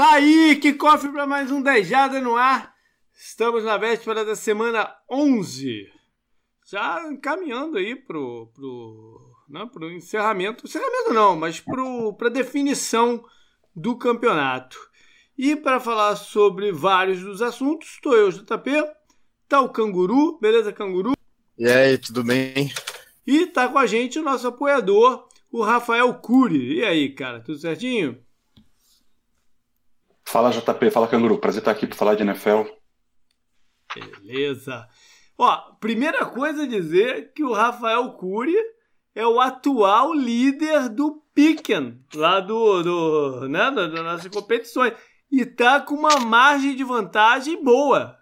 Tá aí, que cofre para mais um Dejada no ar. Estamos na véspera da semana 11. Já caminhando aí pro, pro, não, pro encerramento. Encerramento não, mas pro, pra definição do campeonato. E para falar sobre vários dos assuntos, estou eu, JP. Tá o Canguru, beleza, Canguru? E aí, tudo bem? E tá com a gente o nosso apoiador, o Rafael Cury. E aí, cara, tudo certinho? Fala JP, fala Canguru, prazer estar aqui para falar de NFL. Beleza. Ó, primeira coisa a dizer que o Rafael Cury é o atual líder do Piquen, lá do, do, né, das nossas competições. E tá com uma margem de vantagem boa.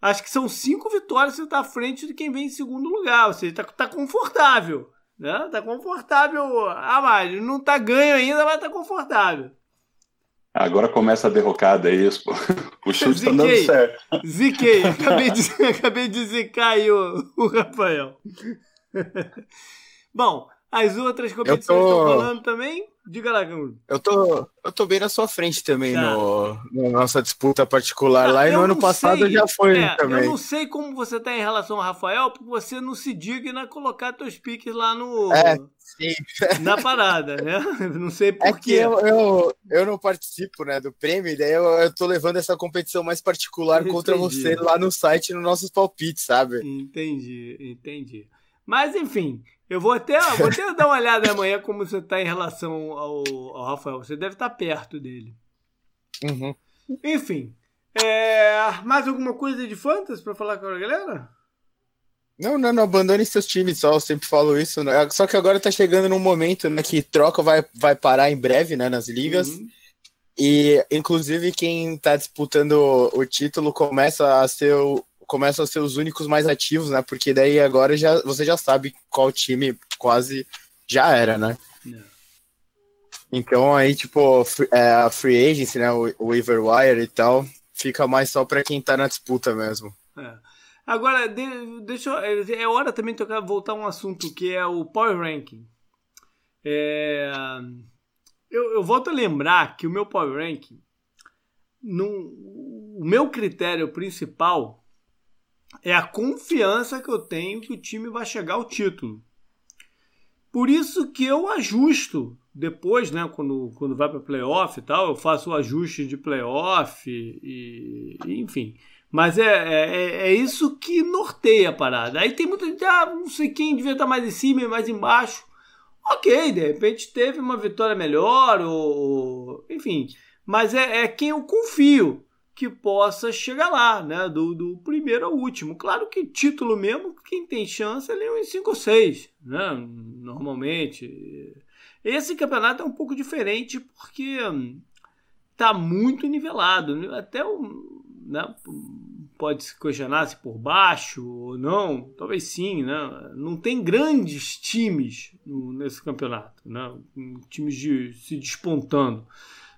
Acho que são cinco vitórias você tá à frente de quem vem em segundo lugar. Ou seja, tá, tá confortável. Né? Tá confortável a mais. Não tá ganho ainda, mas tá confortável. Agora começa a derrocada, é isso. O chute está dando certo. Ziquei. Acabei de, acabei de zicar aí o, o Rafael. Bom, as outras competições tô... estão falando também? Diga lá. Eu tô, eu tô bem na sua frente também tá. no, na nossa disputa particular lá, e no ano passado já foi é, também. Eu não sei como você tá em relação ao Rafael, porque você não se digna colocar teus piques lá no. É, sim. Na parada, né? Não sei por é que eu, eu, eu não participo né, do prêmio, daí eu, eu tô levando essa competição mais particular entendi. contra você lá no site, nos nossos palpites, sabe? Entendi, entendi. Mas enfim, eu vou até, vou até dar uma olhada amanhã como você está em relação ao, ao, Rafael. Você deve estar tá perto dele. Uhum. Enfim. É, mais alguma coisa de fantasy para falar com a galera? Não, não, não abandone seus times, só eu sempre falo isso. Né? Só que agora tá chegando num momento né, que troca vai, vai parar em breve né, nas ligas. Uhum. E, inclusive, quem tá disputando o título começa a ser o, começam a ser os únicos mais ativos, né? Porque daí agora já, você já sabe qual time quase já era, né? É. Então aí, tipo, é, a free agency, né? O, o waiver wire e tal, fica mais só para quem tá na disputa mesmo. É. Agora, de, deixa eu, é hora também de tocar, voltar a um assunto que é o Power Ranking. É, eu, eu volto a lembrar que o meu Power Ranking, num, o meu critério principal é a confiança que eu tenho que o time vai chegar ao título. Por isso que eu ajusto depois, né, quando, quando vai para playoff e tal, eu faço o ajuste de playoff e, e enfim. Mas é, é, é, isso que norteia a parada. Aí tem muita gente, ah, não sei quem devia estar mais em cima e mais embaixo. Ok, de repente teve uma vitória melhor, ou enfim. Mas é, é quem eu confio que possa chegar lá, né? Do, do primeiro ao último. Claro que título mesmo, quem tem chance é uns 5 ou 6, né? Normalmente. Esse campeonato é um pouco diferente porque tá muito nivelado. Até o. Né, pode se questionar se por baixo ou não, talvez sim, né? Não tem grandes times nesse campeonato, né? Times de, se despontando.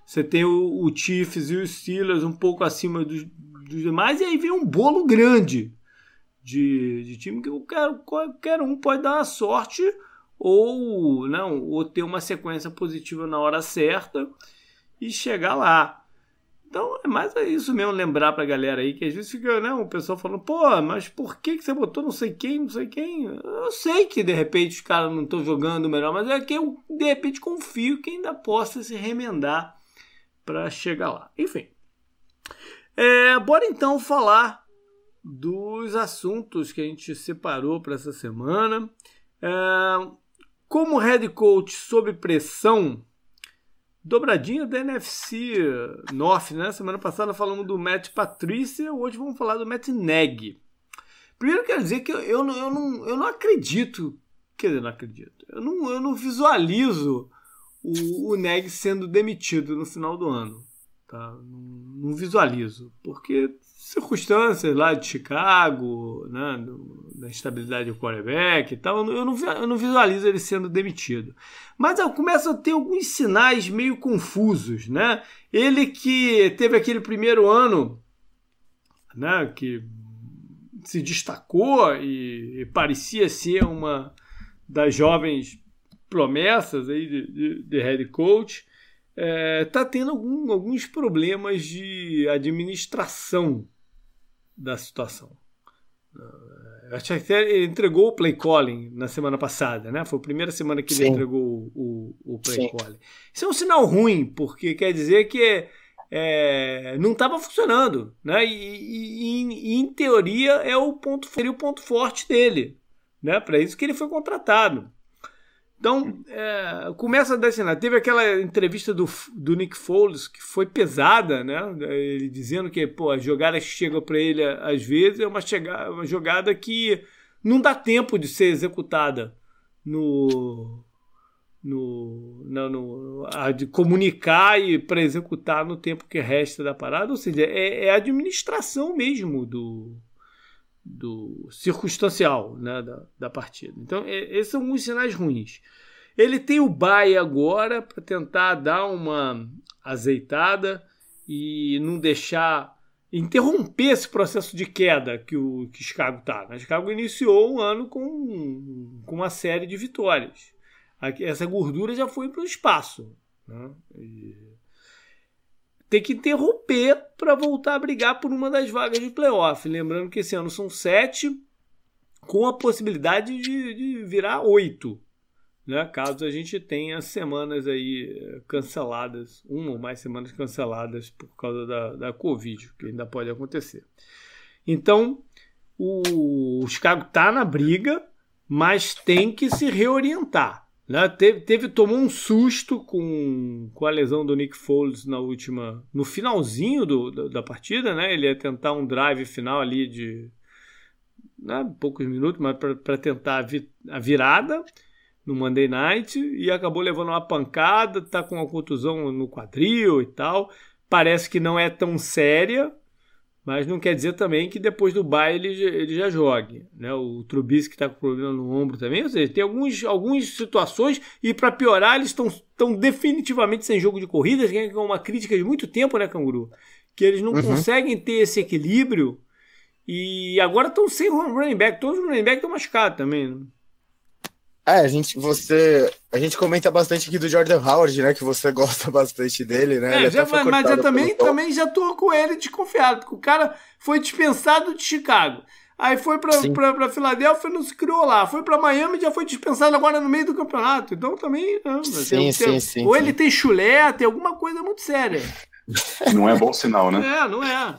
Você tem o, o Chiefs e os Steelers um pouco acima dos, dos demais, e aí vem um bolo grande de, de time que quero, qualquer um pode dar uma sorte ou não ou ter uma sequência positiva na hora certa e chegar lá. Então é mais isso mesmo, lembrar pra galera aí, que às vezes fica, né, o pessoal falando, pô, mas por que, que você botou não sei quem, não sei quem? Eu sei que de repente os caras não estão jogando melhor, mas é que eu de repente confio que ainda possa se remendar para chegar lá. Enfim. É, bora então falar dos assuntos que a gente separou para essa semana. É, como head coach sob pressão, dobradinha da NFC North, né? Semana passada falamos do Matt Patrícia, hoje vamos falar do Matt Neg. Primeiro quero dizer que eu, eu, não, eu, não, eu não acredito, quer dizer, não acredito, eu não, eu não visualizo o, o Neg sendo demitido no final do ano. Tá? Não, não visualizo, porque circunstâncias lá de Chicago, né, da instabilidade do quarterback e tal, eu não, eu não visualizo ele sendo demitido. Mas eu começo a ter alguns sinais meio confusos, né? Ele que teve aquele primeiro ano, né, que se destacou e, e parecia ser uma das jovens promessas aí de, de, de head coach. está é, tendo algum, alguns problemas de administração da situação. Acho que ele entregou o play calling na semana passada, né? Foi a primeira semana que Sim. ele entregou o, o play Sim. calling. Isso é um sinal ruim, porque quer dizer que é, não estava funcionando, né? E, e, e, em teoria é o ponto, seria o ponto forte dele, né? Para isso que ele foi contratado. Então, é, começa a destinar. Teve aquela entrevista do, do Nick Foles que foi pesada, né? Ele dizendo que pô, a jogada que chega para ele às vezes é uma, chegada, uma jogada que não dá tempo de ser executada no, no, no, no a de comunicar e para executar no tempo que resta da parada. Ou seja, é, é a administração mesmo do, do circunstancial né, da, da partida. Então, é, esses são os sinais ruins. Ele tem o Bay agora para tentar dar uma azeitada e não deixar interromper esse processo de queda que o que Chicago está. Né? Chicago iniciou o ano com, com uma série de vitórias. Essa gordura já foi para o espaço. Né? E ter que interromper para voltar a brigar por uma das vagas de playoff. Lembrando que esse ano são sete, com a possibilidade de, de virar oito. Né? Caso a gente tenha semanas aí eh, canceladas, uma ou mais semanas canceladas por causa da, da Covid, que ainda pode acontecer. Então, o, o Chicago está na briga, mas tem que se reorientar. Né? Teve, teve, tomou um susto com, com a lesão do Nick Foles na última. no finalzinho do, da, da partida, né? Ele ia tentar um drive final ali de né, poucos minutos, mas para tentar a, vi, a, virada no Monday Night e acabou levando uma pancada, tá com uma contusão no quadril e tal. Parece que não é tão séria, mas não quer dizer também que depois do baile ele, ele já jogue. Né? O Trubisky está com problema no ombro também, ou seja, tem alguns, algumas situações e para piorar eles estão definitivamente sem jogo de corridas, que é uma crítica de muito tempo, né, Canguru? Que eles não uhum. conseguem ter esse equilíbrio e agora estão sem running back, todos os running back estão machucados também. É, a gente, você, a gente comenta bastante aqui do Jordan Howard, né? Que você gosta bastante dele, né? É, já, mas, mas eu também, também já tô com ele desconfiado, porque o cara foi dispensado de Chicago. Aí foi pra, pra, pra Filadélfia não se criou lá. Foi pra Miami já foi dispensado agora no meio do campeonato. Então também. Não, sim, tem, sim, sim, Ou sim. ele tem chulé, tem alguma coisa muito séria. Não é bom sinal, né? É, não é.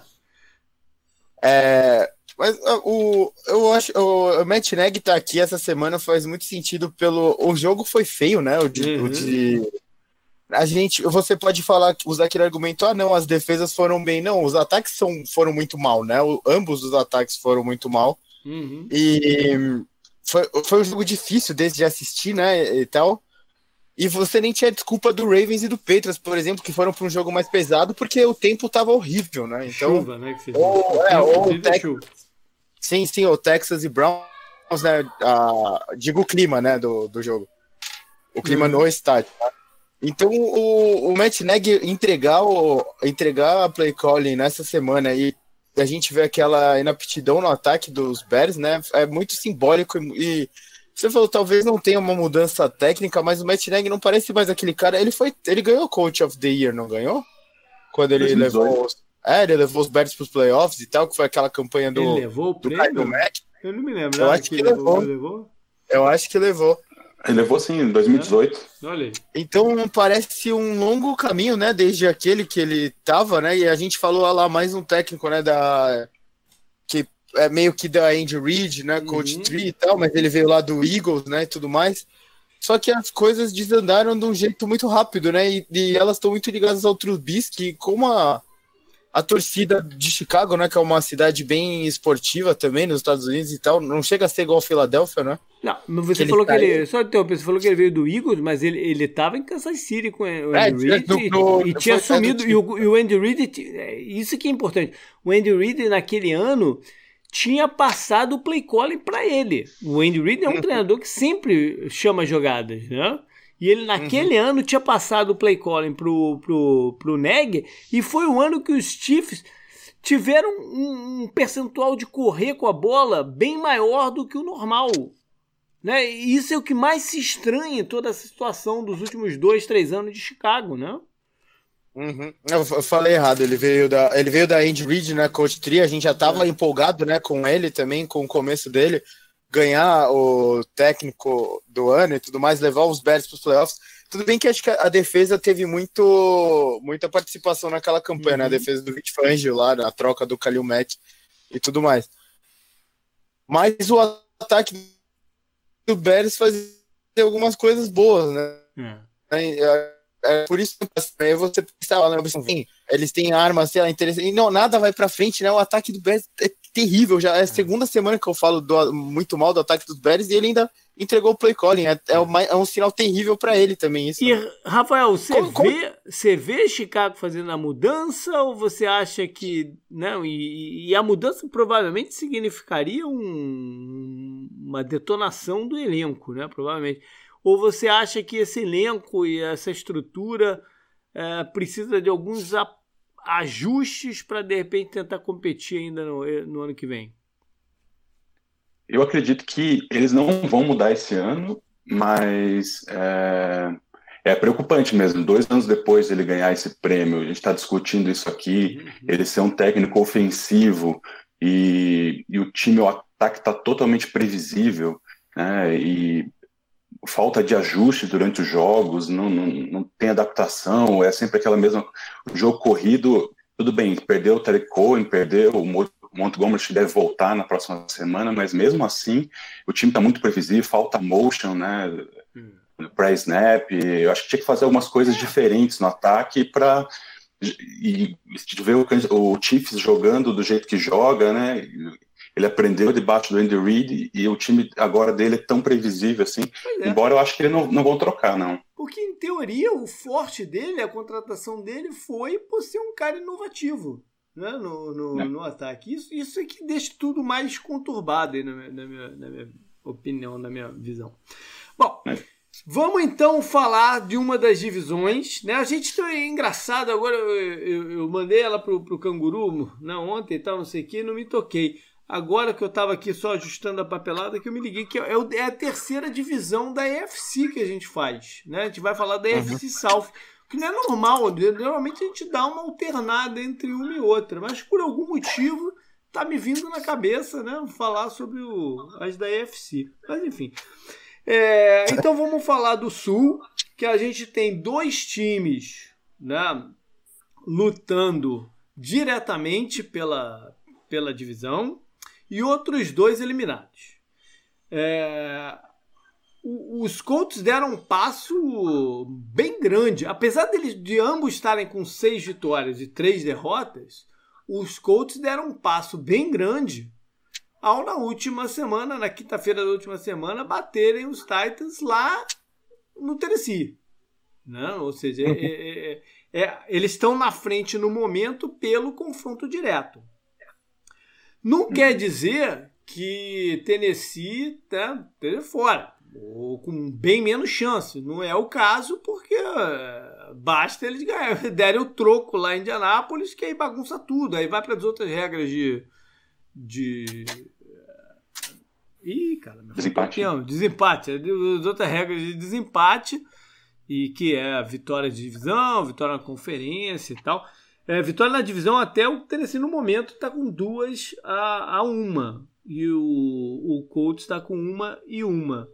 É, mas o, eu acho o, o Matt Neg tá aqui essa semana faz muito sentido pelo. O jogo foi feio, né? O de, uhum. o de, a gente, você pode falar, usar aquele argumento, ah, não, as defesas foram bem. Não, os ataques são, foram muito mal, né? O, ambos os ataques foram muito mal. Uhum. E foi, foi um jogo difícil desde de assistir, né? E tal. E você nem tinha desculpa do Ravens e do Patriots, por exemplo, que foram para um jogo mais pesado, porque o tempo tava horrível, né? Então, chuva, né? Que ou, é, ou, o tec... Sim, sim, o Texas e Browns, né? Digo o clima, né, do, do jogo. O clima uhum. no estádio. Tá? Então, o, o Matt Neg entregar, o, entregar a play calling nessa semana e a gente vê aquela inaptidão no ataque dos Bears, né? É muito simbólico e, e você falou, talvez não tenha uma mudança técnica, mas o Matt Neg não parece mais aquele cara. Ele foi, ele ganhou Coach of the Year, não ganhou? Quando ele 2018. levou é, ele levou os Bears para os playoffs e tal, que foi aquela campanha do. Ele levou o prêmio? Mac. Eu não me lembro. Eu acho que, que levou. levou. Eu acho que levou. Ele levou sim, em 2018. É. Olha aí. Então parece um longo caminho, né? Desde aquele que ele tava, né? E a gente falou lá mais um técnico, né? Da. Que é meio que da Andy Reid, né? Coach uhum. Tree e tal, mas ele veio lá do Eagles, né? E tudo mais. Só que as coisas desandaram de um jeito muito rápido, né? E, e elas estão muito ligadas ao Trubisky, como a a torcida de Chicago, né, que é uma cidade bem esportiva também nos Estados Unidos e tal, não chega a ser igual a Filadélfia, né? Não, você que falou que ele, só então, você falou que ele veio do Eagles, mas ele, ele tava em Kansas City com o Andy é, Reid e, e, tinha assumido, e o, e o Andy Reid, é, isso que é importante, o Andy Reid naquele ano tinha passado o play calling para ele. O Andy Reid é um uhum. treinador que sempre chama jogadas, né? E ele, naquele uhum. ano, tinha passado o play calling pro, pro, pro Neg, e foi o ano que os Chiefs tiveram um, um, percentual de correr com a bola bem maior do que o normal. Né? E isso é o que mais se estranha em toda essa situação dos últimos dois, três anos de Chicago, né? Uhum. Eu falei errado, ele veio da, ele veio da Andy Reid, né, coach tri, a gente já tava é. empolgado, né, com ele também, com o começo dele, ganhar o técnico do ano e tudo mais, levar os Bears para os playoffs. Tudo bem que acho que a defesa teve muito, muita participação naquela campanha, uhum. né, a uhum. defesa do Vic Fangio lá, na troca do Kalil Mack e tudo mais. Mas o ataque do Bears fazia algumas coisas boas, né? É é por isso que você pensava, né, assim, eles têm armas, sei lá, interessante, e não, nada vai pra frente, né? O ataque do Bears é terrível, já é a segunda semana que eu falo do, muito mal do ataque dos Bears e ele ainda entregou o play calling, é, é, uma, é um sinal terrível para ele também isso. E, Rafael, você como, vê, você vê Chicago fazendo a mudança ou você acha que, não, e, e a mudança provavelmente significaria um, uma detonação do elenco, né, provavelmente. Ou você acha que esse elenco e essa estrutura é, precisa de alguns ajustes para de repente tentar competir ainda no, no ano que vem? Eu acredito que eles não vão mudar esse ano, mas é, é, preocupante mesmo. Dois anos depois dele ganhar esse prêmio, a gente está discutindo isso aqui, uhum. ele ser um técnico ofensivo e, e o time, o ataque está totalmente previsível, né? E falta de ajuste durante os jogos, não, não, não tem adaptação, é sempre aquela mesma jogo corrido. Tudo bem, perdeu o Terry Cohen, perdeu o Montgomery que deve voltar na próxima semana, mas mesmo assim o time está muito previsível, falta motion, né? Hum. Pré-snap, eu acho que tinha que fazer algumas coisas diferentes no ataque para e, e ver o, o Chiefs jogando do jeito que joga, né? Ele aprendeu debaixo do Andy Reid e o time agora dele é tão previsível assim. É. Embora eu acho que ele não, não vão trocar, não. Porque, em teoria, o forte dele, a contratação dele foi por ser um cara inovativo né, no, no, é. no ataque. Isso, isso é que deixa tudo mais conturbado, aí, na, minha, na, minha, na minha opinião, na minha visão. Bom. É. Vamos então falar de uma das divisões. Né? A gente tá engraçado agora. Eu, eu, eu mandei ela pro, pro canguru né, ontem e tal, não sei o que, não me toquei. Agora que eu estava aqui só ajustando a papelada, que eu me liguei que é, é a terceira divisão da EFC que a gente faz. Né? A gente vai falar da EFC uhum. South, que não é normal. Normalmente a gente dá uma alternada entre uma e outra, mas por algum motivo tá me vindo na cabeça né? falar sobre o, as da EFC. Mas enfim. É, então vamos falar do Sul, que a gente tem dois times né, lutando diretamente pela, pela divisão e outros dois eliminados. É, os Colts deram um passo bem grande. Apesar deles, de ambos estarem com seis vitórias e três derrotas, os Colts deram um passo bem grande ao na última semana, na quinta-feira da última semana, baterem os Titans lá no Tennessee. Não, ou seja, é, é, é, é eles estão na frente no momento pelo confronto direto. Não quer dizer que Tennessee tá fora, ou com bem menos chance. Não é o caso, porque eh, basta eles ganharem, derem o troco lá em Indianápolis, que aí bagunça tudo. Aí vai para as outras regras de. de eh, Ih, cara, desempate. desempate. As outras regras de desempate, e que é a vitória de divisão, vitória na conferência e tal. É, vitória na divisão até o Tennessee no momento está com duas a, a uma. E o, o Colts está com uma e uma.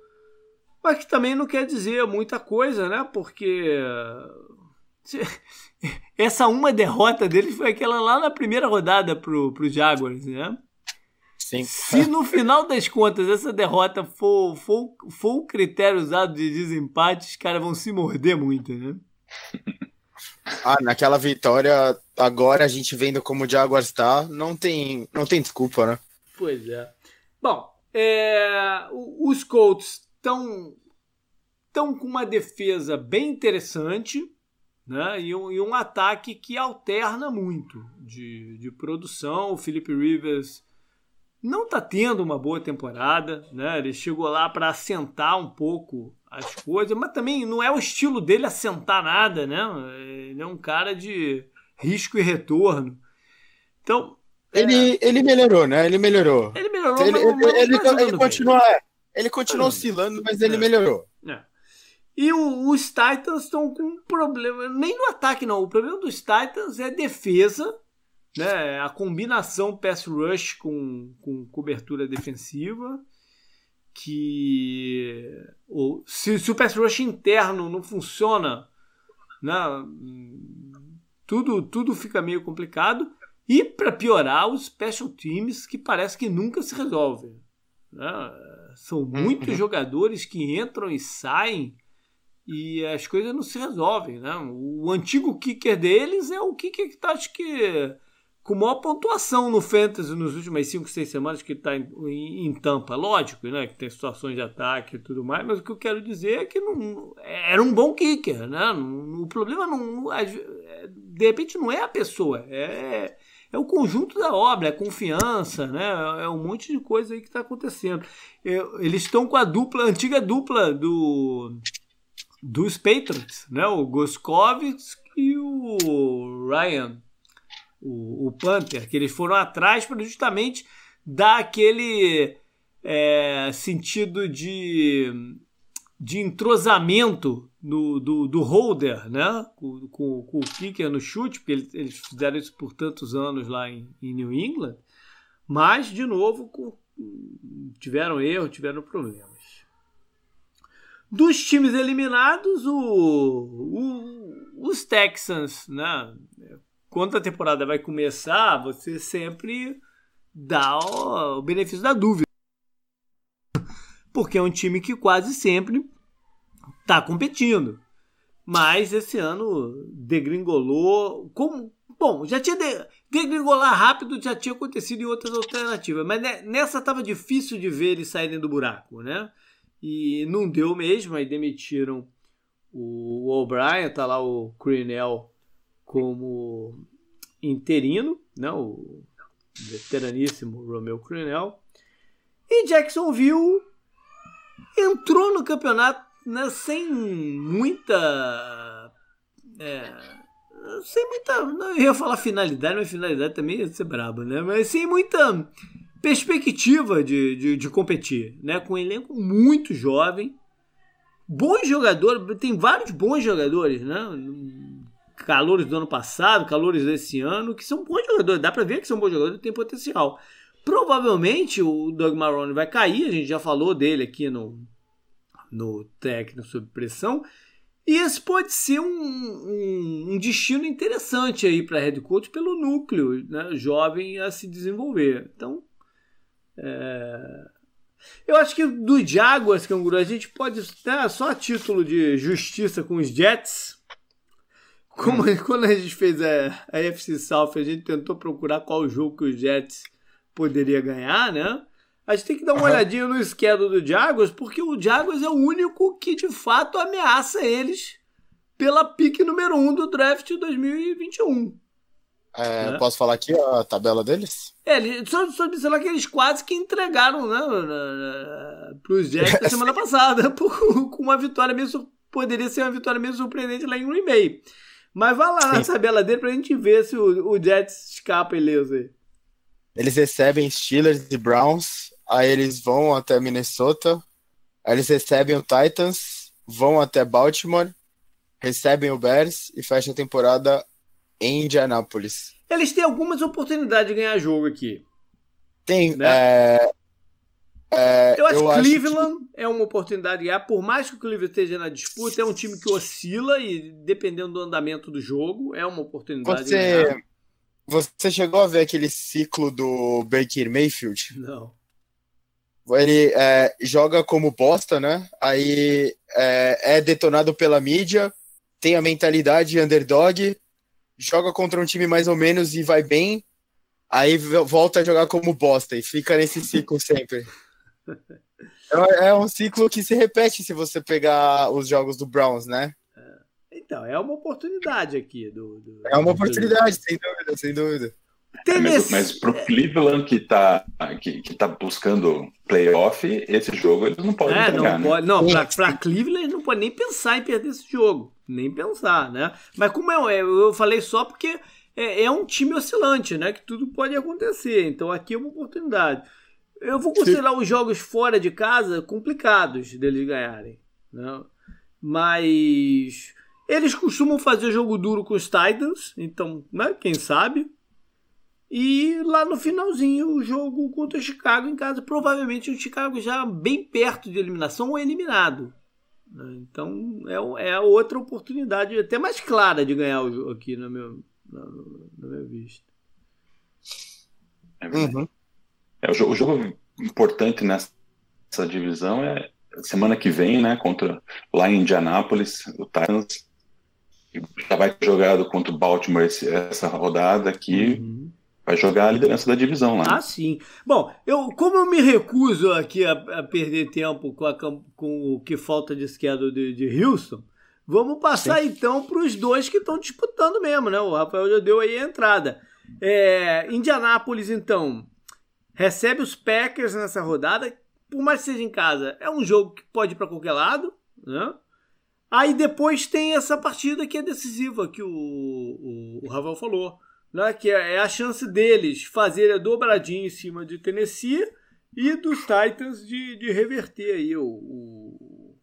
Mas que também não quer dizer muita coisa, né? Porque essa uma derrota dele foi aquela lá na primeira rodada pro, pro Jaguars, né? Sim. Se no final das contas essa derrota for, for, for o critério usado de desempate, os caras vão se morder muito, né? Ah, naquela vitória, agora a gente vendo como o Jaguars está, não tem, não tem desculpa, né? Pois é. Bom, é, os Colts estão estão com uma defesa bem interessante né? e, um, e um ataque que alterna muito de, de produção. O Felipe Rivers não está tendo uma boa temporada, né? ele chegou lá para assentar um pouco as coisas, mas também não é o estilo dele assentar nada, né? Ele é um cara de risco e retorno. Então. Ele, é... ele melhorou, né? Ele melhorou. Ele melhorou, ele, mas, ele, ele, ele continua, ele continua oscilando, mas ele é. melhorou. É. E o, os Titans estão com um problema, nem no ataque não, o problema dos Titans é defesa, né? a combinação pass rush com, com cobertura defensiva, que ou, se, se o pass rush interno não funciona, né? Tudo, tudo fica meio complicado. E para piorar, os special teams que parece que nunca se resolvem. Né? São muitos uhum. jogadores que entram e saem e as coisas não se resolvem. Né? O antigo kicker deles é o kicker que está, acho que, com maior pontuação no Fantasy nos últimas 5, 6 semanas que está em, em, em, tampa. Lógico né? que tem situações de ataque e tudo mais, mas o que eu quero dizer é que não, era um bom kicker. Né? o problema, não, de repente, não é a pessoa, é é o conjunto da obra, é confiança, né? É um monte de coisa aí que está acontecendo. É, eles estão com a dupla, a antiga dupla do dos Patriots, né? O Goskovitz e o Ryan, o, o Panther, que eles foram atrás para justamente dar aquele é, sentido de, de entrosamento no, do, do holder, né? Com, com, com, o kicker no chute, porque eles, eles, fizeram isso por tantos anos lá em, em New England, mas, de novo, com, tiveram erro, tiveram problemas. Dos times eliminados, o, o, os Texans, né? Quando a temporada vai começar, você sempre dá o, benefício da dúvida. Porque é um time que quase sempre tá competindo. Mas esse ano degringolou. Como, bom, já tinha. De, degringolar rápido já tinha acontecido em outras alternativas. Mas nessa tava difícil de ver eles saírem do buraco, né? E não deu mesmo, aí demitiram o O'Brien, tá lá o Crinell como interino, né? O veteraníssimo Romeo Crinell. E Jacksonville entrou no campeonato né, sem muita. É, sem muita. Não ia falar finalidade, mas finalidade também ia ser braba, né? Mas sem muita perspectiva de, de, de competir, né? Com um elenco muito jovem, bons jogadores, tem vários bons jogadores, né? Calores do ano passado, calores desse ano, que são bons jogadores, dá pra ver que são bons jogadores e tem potencial. Provavelmente o Doug Marrone vai cair, a gente já falou dele aqui no, no técnico sob pressão. E esse pode ser um, um, um destino interessante aí para Red Coach pelo núcleo né, jovem a se desenvolver. Então, é... eu acho que do Jaguars, Canguru, a gente pode, né, só a título de justiça com os Jets, como hum. quando a gente fez a, a FC South, a gente tentou procurar qual jogo que os Jets poderia ganhar, né? A gente tem que dar uma uhum. olhadinha no schedule do Jaguars, porque o Jaguars é o único que de fato ameaça eles pela pique número 1 um do draft 2021. É, né? Posso falar aqui a tabela deles? É, só, só lá que eles quase que entregaram né, para os Jets na semana passada, por, com uma vitória meio poderia ser uma vitória meio surpreendente lá em Green Bay. Mas vai lá na tabela dele para a gente ver se o, o Jets escapa ileso aí. Eles recebem Steelers e Browns, aí eles vão até Minnesota, aí eles recebem o Titans, vão até Baltimore, recebem o Bears e fecham a temporada em Indianápolis. Eles têm algumas oportunidades de ganhar jogo aqui. Tem. Né? É... É, eu acho que Cleveland que... é uma oportunidade de ganhar, por mais que o Cleveland esteja na disputa, é um time que oscila e, dependendo do andamento do jogo, é uma oportunidade Você... Você chegou a ver aquele ciclo do Baker Mayfield? Não. Ele é, joga como bosta, né? Aí é, é, detonado pela mídia, tem a mentalidade underdog, joga contra um time mais ou menos e vai bem, aí volta a jogar como bosta e fica nesse ciclo sempre. É, é um ciclo que se repete se você pegar os jogos do Browns, né? Então, é uma oportunidade aqui. Do, do é uma oportunidade, do... sem dúvida, sem dúvida. É, mas, mas pro Cleveland que tá, que, que tá buscando playoff, esse jogo eles não podem é, entregar, não, né? pode, não pra, pra Cleveland eles não podem nem pensar em perder esse jogo. Nem pensar, né? Mas como eu, é, eu falei só porque é, é um time oscilante, né? Que tudo pode acontecer. Então aqui é uma oportunidade. Eu vou considerar Sim. os jogos fora de casa complicados deles ganharem. Né? Mas eles costumam fazer jogo duro com os Titans, então, né, quem sabe? E lá no finalzinho, o jogo contra o Chicago em casa, provavelmente o Chicago já bem perto de eliminação ou eliminado. Né? Então é, é outra oportunidade, até mais clara de ganhar o jogo aqui, na, meu, na, na minha vista. É, uhum. É o, jogo, o jogo importante nessa divisão é semana que vem, né, contra lá em Indianápolis, o Titans já vai ter jogado contra o Baltimore esse, essa rodada aqui. Uhum vai jogar a liderança da divisão lá. Ah, sim. Bom, eu, como eu me recuso aqui a, a perder tempo com, a, com, o que falta de esquerda de, de Houston, vamos passar sim. então para os dois que estão disputando mesmo, né? O Rafael já deu aí a entrada. É, Indianápolis, então, recebe os Packers nessa rodada. Por mais que seja em casa, é um jogo que pode ir para qualquer lado, né? Aí depois tem essa partida que é decisiva, que o, o, o Rafael falou né, que é, é a chance deles fazerem a dobradinha em cima de Tennessee e dos Titans de, de reverter aí o, o,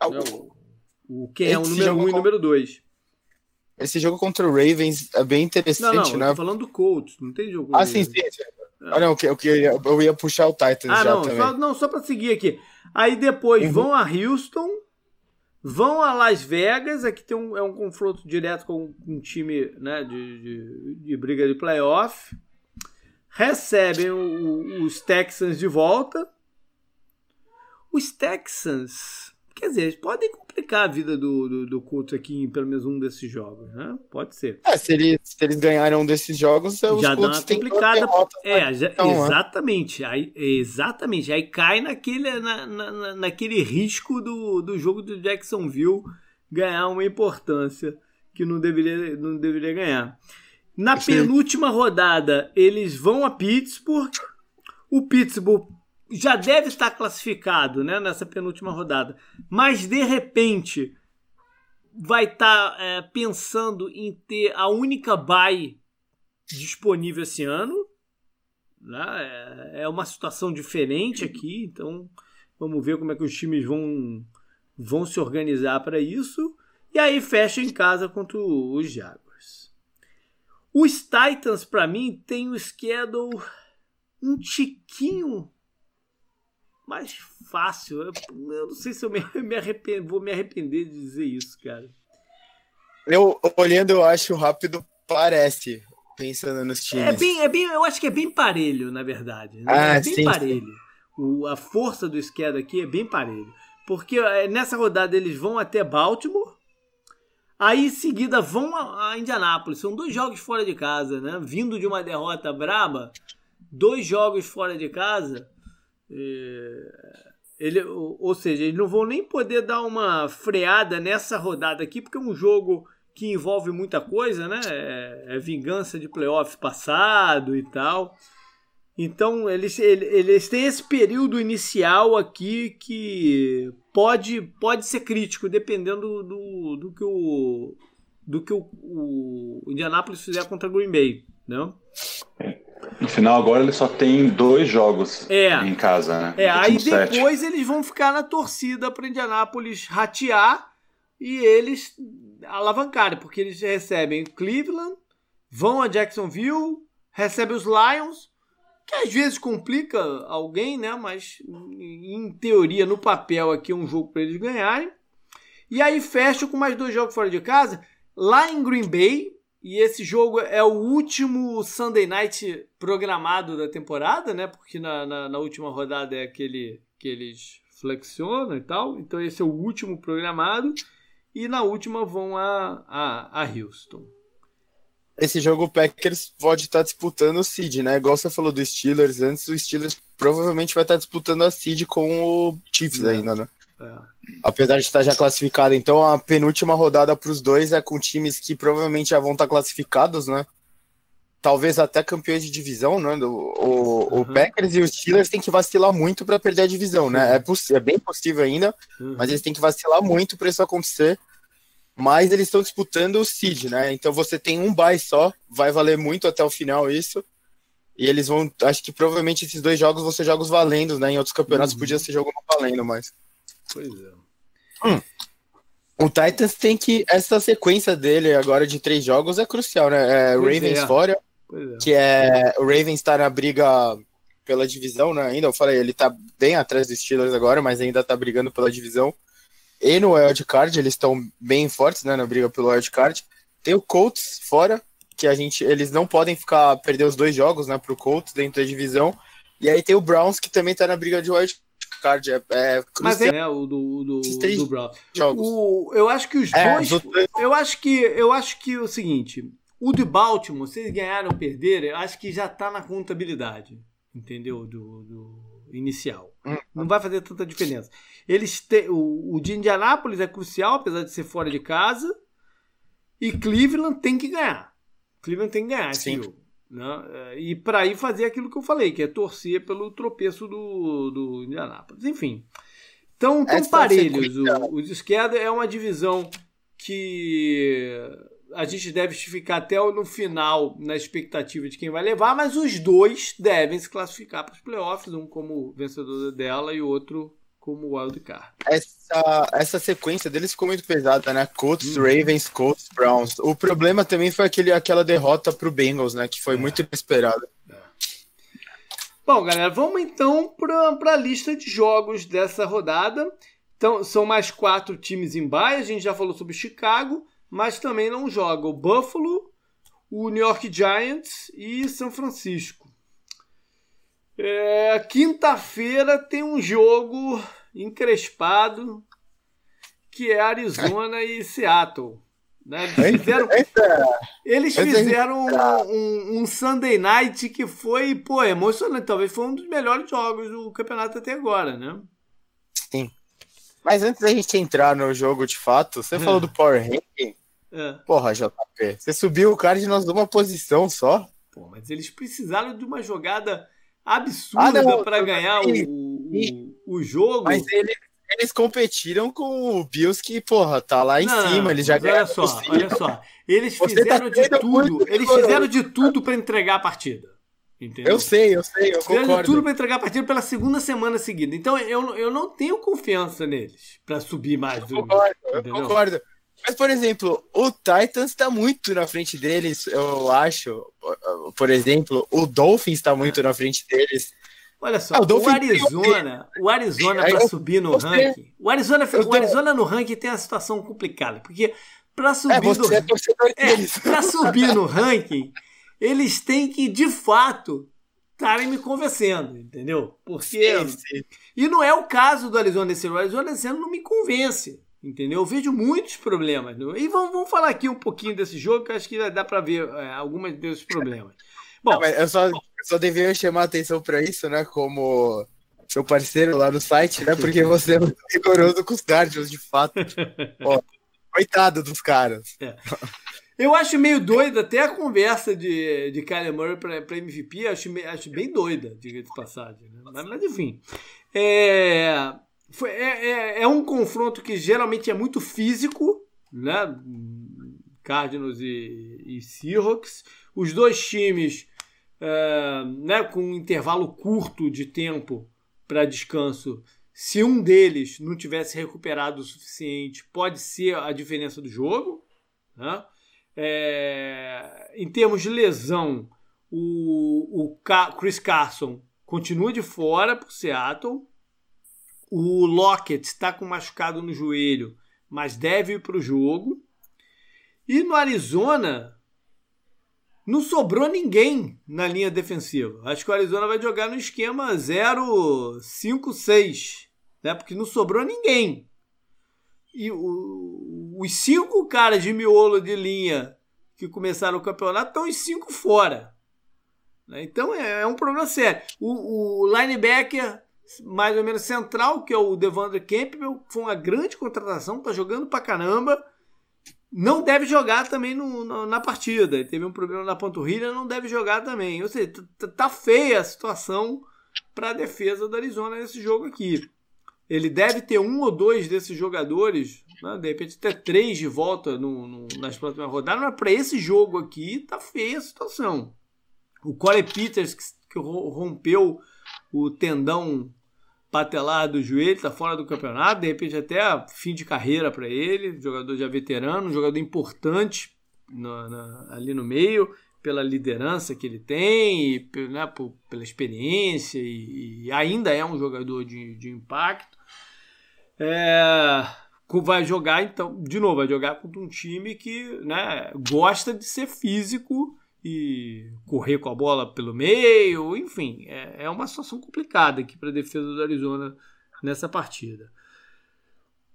ah, né, o, o quem é o número 1 um e número 2. Esse jogo contra o Ravens é bem interessante, não, não, né? Eu tô falando do Colts, não tem jogo. Ah, sim, sim. sim. Ah, não, eu, eu, eu ia puxar o Titans ah, já não, também. Só, não, só para seguir aqui. Aí depois uhum. vão a Houston, Vão a Las Vegas, aqui tem um, é um confronto direto com um time né, de, de, de briga de playoff. Recebem o, os Texans de volta. Os Texans Quer dizer, podem complicar a vida do, do, do Colts aqui em pelo menos um desses jogos, né? Pode ser. É, se eles, se eles ganharam um desses jogos, os já uma complicada. É, já, então, né? exatamente. Aí, exatamente. Aí cai naquele, na, na, naquele risco do, do jogo do Jacksonville ganhar uma importância que não deveria, não deveria ganhar. Na penúltima rodada, eles vão a Pittsburgh. O Pittsburgh já deve estar classificado né, nessa penúltima rodada, mas de repente vai estar é, pensando em ter a única buy disponível esse ano. Né? É, é uma situação diferente aqui, então vamos ver como é que os times vão, vão se organizar para isso. E aí fecha em casa contra os Jaguars. Os Titans, para mim, tem o schedule um tiquinho mais fácil. Eu, eu não sei se eu me, me arrependo, vou me arrepender de dizer isso, cara. Eu olhando, eu acho rápido, parece, pensando nos times. É bem, é bem, eu acho que é bem parelho, na verdade. Né? Ah, é bem sim, parelho. Sim. O, a força do esquerdo aqui é bem parelho. Porque é, nessa rodada eles vão até Baltimore. Aí em seguida vão a, a Indianápolis. São dois jogos fora de casa, né? Vindo de uma derrota braba, dois jogos fora de casa. É, ele, ou seja, eles não vão nem poder dar uma freada nessa rodada aqui, porque é um jogo que envolve muita coisa, né? É, é vingança de playoff passado e tal. Então, eles, eles têm esse período inicial aqui que pode, pode ser crítico, dependendo do, do que, o, do que o, o Indianapolis fizer contra Green Bay. Né? No final, agora ele só tem dois jogos é, em casa, né? É, aí depois sete. eles vão ficar na torcida para Indianápolis ratear e eles alavancarem, porque eles recebem Cleveland, vão a Jacksonville, recebem os Lions, que às vezes complica alguém, né? Mas em teoria, no papel aqui é um jogo para eles ganharem. E aí fecha com mais dois jogos fora de casa, lá em Green Bay, e esse jogo é o último Sunday Night programado da temporada, né? Porque na, na, na, última rodada é aquele que eles flexionam e tal. Então esse é o último programado. E na última vão a, a, a Houston. Esse jogo o Packers pode estar disputando o seed, né? Igual você falou do Steelers antes, o Steelers provavelmente vai estar disputando a seed com o Chiefs é. ainda, né? É. Apesar de estar já classificado. Então a penúltima rodada para os dois é com times que provavelmente já vão estar classificados, né? Talvez até campeões de divisão, né? O, uhum. o Packers e os Steelers têm que vacilar muito para perder a divisão, né? É, é bem possível ainda, uhum. mas eles têm que vacilar muito para isso acontecer. Mas eles estão disputando o seed, né? Então você tem um bye só, vai valer muito até o final isso. E eles vão, acho que provavelmente esses dois jogos vão ser jogos valendo, né? Em outros campeonatos uhum. podia ser jogo não valendo, mas Pois é. Hum. O Titans tem que. Essa sequência dele agora de três jogos é crucial, né? É Ravens é. fora, é. que é. O Ravens está na briga pela divisão, né? Ainda eu falei, ele tá bem atrás dos Steelers agora, mas ainda tá brigando pela divisão. E no wild card, eles estão bem fortes, né? Na briga pelo wild card. Tem o Colts fora, que a gente. Eles não podem ficar perder os dois jogos, né? Pro Colts dentro da divisão. E aí tem o Browns, que também tá na briga de wild card. É, é Mas é, né, o do, do, do Brown. Jogos. O, eu acho que os é, dois. Eu acho que eu acho que é o seguinte. O de Baltimore, se eles ganharam ou perderem, eu acho que já está na contabilidade. Entendeu? Do, do inicial. Hum. Não vai fazer tanta diferença. Eles te, o, o de Indianápolis é crucial, apesar de ser fora de casa. E Cleveland tem que ganhar. Cleveland tem que ganhar esse jogo. Né? É, e para ir fazer aquilo que eu falei, que é torcer pelo tropeço do, do Indianápolis. Enfim. Então, estão parelhos. O, o de esquerda é uma divisão que a gente deve ficar até no final na expectativa de quem vai levar, mas os dois devem se classificar para os playoffs, um como vencedor dela e o outro como wildcard. Essa, essa sequência deles ficou muito pesada, né? Colts, hum. Ravens, Colts, Browns. O problema também foi aquele, aquela derrota pro Bengals, né? Que foi é. muito inesperada. É. Bom, galera, vamos então para a lista de jogos dessa rodada. Então, são mais quatro times em baia. A gente já falou sobre Chicago, mas também não joga o Buffalo, o New York Giants e São Francisco. É, Quinta-feira tem um jogo encrespado que é Arizona e Seattle. Né? Eles fizeram, eles fizeram um, um, um, Sunday Night que foi pô, emocionante. Talvez foi um dos melhores jogos do campeonato até agora, né? Sim. Mas antes da gente entrar no jogo de fato, você é. falou do Power Ranking. É. Porra, JP, você subiu o Cardinals numa posição só. Pô, mas eles precisaram de uma jogada absurda ah, para ganhar o, o, o, jogo. Mas eles, eles competiram com o Bills que, porra, tá lá em não, cima, eles já ganharam. Olha só, olha só. Eles Você tá fizeram tá de tudo, eles fizeram de tudo para entregar a partida. Entendeu? Eu sei, eu sei, eu fizeram concordo. de tudo para entregar a partida pela segunda semana seguida. Então eu, eu não tenho confiança neles para subir mais. Eu concordo, eu concordo. Mas, por exemplo, o Titans está muito na frente deles, eu acho. Por exemplo, o Dolphins está muito na frente deles. Olha só, ah, o, o, Arizona, o Arizona para subir no você, ranking. O Arizona, o Arizona no ranking tem uma situação complicada, porque para subir, é, no, é, é subir no ranking, eles têm que de fato estarem me convencendo, entendeu? Porque sim, sim. e não é o caso do Arizona esse ano. O Arizona esse ano não me convence. Entendeu? Eu vejo muitos problemas. E vamos, vamos falar aqui um pouquinho desse jogo, que acho que dá para ver é, alguns desses problemas. Bom, Não, eu só, só devia chamar atenção para isso, né? Como seu parceiro lá no site, né? Porque você é muito rigoroso com os Guardians, de fato. Ó, coitado dos caras. É. Eu acho meio doida até a conversa de, de Kyler Murray para MVP, acho, acho bem doida, diga de passagem. Né? Mas, mas enfim. É, foi, é, é, é, um confronto que geralmente é muito físico, né? Cardinals e, e Seahawks. Os dois times, é, né, com um intervalo curto de tempo para descanso, se um deles não tivesse recuperado o suficiente, pode ser a diferença do jogo. Né? É, em termos de lesão, o, o Chris Carson continua de fora para o Seattle. O Lockett está com machucado no joelho, mas deve ir para o jogo. E no Arizona, não sobrou ninguém na linha defensiva. Acho que o Arizona vai jogar no esquema 0-5-6, né? porque não sobrou ninguém. E o, os cinco caras de miolo de linha que começaram o campeonato estão os cinco fora. Né? Então é, é, um problema sério. O, o linebacker mais ou menos central, que é o Devandre Campbell, foi uma grande contratação, tá jogando pra caramba. Não deve jogar também no, no, na partida. Ele teve um problema na panturrilha, não deve jogar também. Ou seja, tá feia a situação para a defesa do Arizona nesse jogo aqui. Ele deve ter um ou dois desses jogadores, né? de repente até três de volta no, no, nas próximas rodadas, mas para esse jogo aqui tá feia a situação. O Corey Peters, que, que rompeu o tendão patelada do joelho, está fora do campeonato, de repente até fim de carreira para ele, jogador já veterano, jogador importante na, ali no meio, pela liderança que ele tem, e, né, por, pela experiência, e, e, ainda é um jogador de, de impacto. É, vai jogar, então, de novo, vai jogar contra um time que né, gosta de ser físico e correr com a bola pelo meio, enfim, é, é uma situação complicada aqui para a defesa do Arizona nessa partida.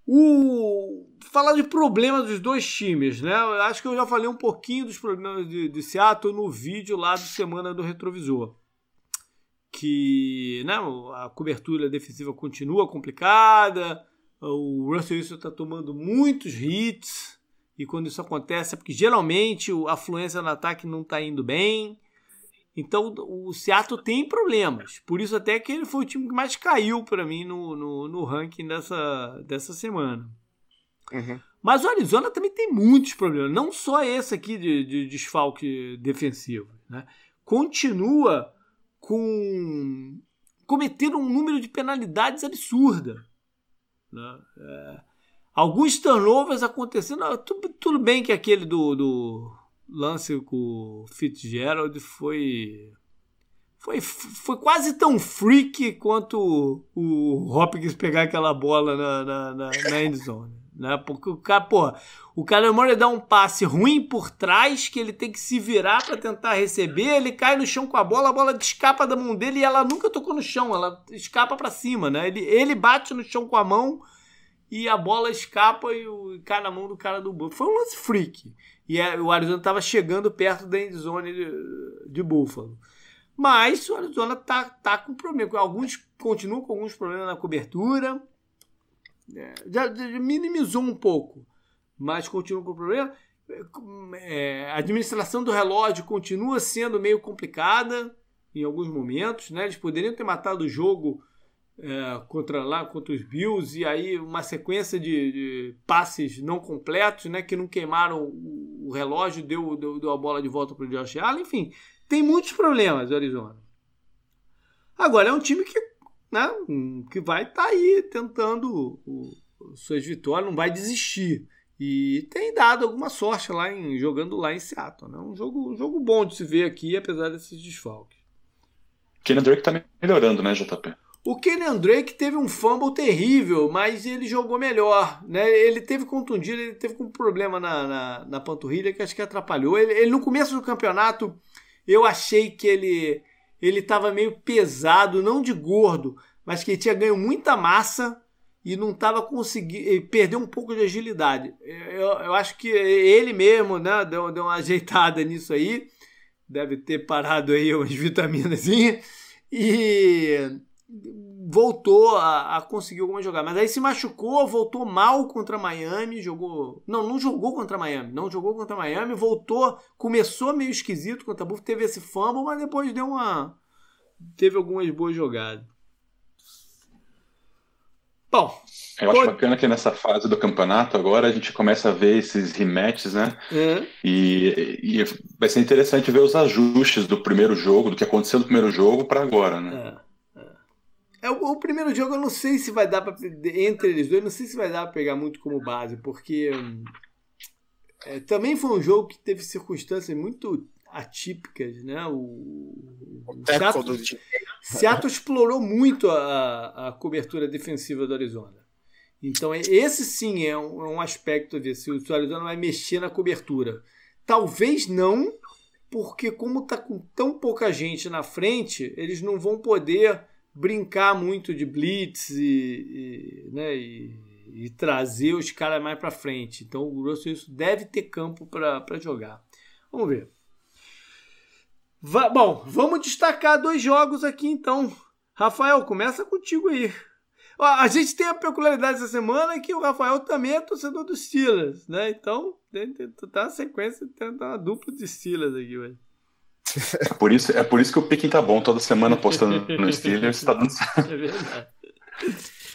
O falar de problemas dos dois times, né? Eu acho que eu já falei um pouquinho dos problemas de, de Seattle no vídeo lá do semana do retrovisor, que, né? A cobertura defensiva continua complicada, o Russell Wilson está tomando muitos hits e quando isso acontece é porque geralmente a fluência no ataque não está indo bem. Então o Seattle tem problemas. Por isso até que ele foi o time que mais caiu para mim no, no, no, ranking dessa, dessa semana. Uhum. Mas o Arizona também tem muitos problemas. Não só esse aqui de, de desfalque defensivo. Né? Continua com cometendo um número de penalidades absurda. Né? É, alguns turnovers acontecendo. Tudo, tudo, bem que aquele do, do lance com o Fitzgerald foi. Foi, foi quase tão freak quanto o Hopkins pegar aquela bola na, na, na, na endzone. Né? Porque o cara, pô, o cara demora dar um passe ruim por trás, que ele tem que se virar para tentar receber, ele cai no chão com a bola, a bola escapa da mão dele e ela nunca tocou no chão, ela escapa para cima, né? Ele, ele bate no chão com a mão e a bola escapa e, o, cai na mão do cara do Buffalo. Foi um lance freak. E é, o Arizona estava chegando perto da endzone de, de Buffalo. Mas o Arizona tá, tá com problema. Alguns continuam com alguns problemas na cobertura. É, já, já, minimizou um pouco, mas continua com problema. É, a administração do relógio continua sendo meio complicada em alguns momentos. Né? Eles poderiam ter matado o jogo é, contra lá contra os Bills e aí uma sequência de, de, passes não completos, né, que não queimaram o, relógio, deu, deu, deu, a bola de volta para o Josh Allen, enfim, tem muitos problemas Arizona. Agora é um time que, né, que vai estar tá aí tentando o, suas vitórias, não vai desistir. E tem dado alguma sorte lá em jogando lá em Seattle, né? Um jogo, um jogo bom de se ver aqui, apesar desses desfalques. Kenny Drake tá melhorando, né, JP? O Kenyan Drake teve um fumble terrível, mas ele jogou melhor. Né? Ele teve contundido, ele teve um problema na, na, na panturrilha que acho que atrapalhou. Ele, ele, no começo do campeonato, eu achei que ele ele estava meio pesado, não de gordo, mas que ele tinha ganho muita massa e não estava conseguindo. Perdeu um pouco de agilidade. Eu, eu acho que ele mesmo né, deu, deu uma ajeitada nisso aí. Deve ter parado aí umas vitaminas. E voltou a, a, conseguir alguma jogada. Mas aí se machucou, voltou mal contra Miami, jogou. Não, não jogou contra Miami. Não jogou contra Miami, voltou, começou meio esquisito contra Buffalo, teve esse fumble, mas depois deu uma. Teve algumas boas jogadas. Bom. Eu acho bacana que nessa fase do campeonato agora a gente começa a ver esses rematches, né? É. E, e, vai ser interessante ver os ajustes do primeiro jogo, do que aconteceu no primeiro jogo para agora, né? É. É, o, o, primeiro jogo eu não sei se vai dar para entre eles dois, não sei se vai dar para pegar muito como base, porque é, também foi um jogo que teve circunstâncias muito atípicas, né? O, o Seattle, Seattle explorou muito a, a cobertura defensiva do Arizona. Então, é, esse sim é um, é um aspecto a ver se o Arizona vai mexer na cobertura. Talvez não, porque como está com tão pouca gente na frente, eles não vão poder brincar muito de blitz e, e né, e, e, trazer os caras mais para frente. Então o Russell isso deve ter campo para jogar. Vamos ver. Va bom, vamos destacar dois jogos aqui então. Rafael, começa contigo aí. A gente tem a peculiaridade essa semana que o Rafael também é torcedor dos Steelers, né? Então, tá na sequência, tem uma dupla de Steelers aqui hoje. É por isso, é por isso que o Piquem tá bom toda semana postando no Steelers, tá dando certo. É verdade.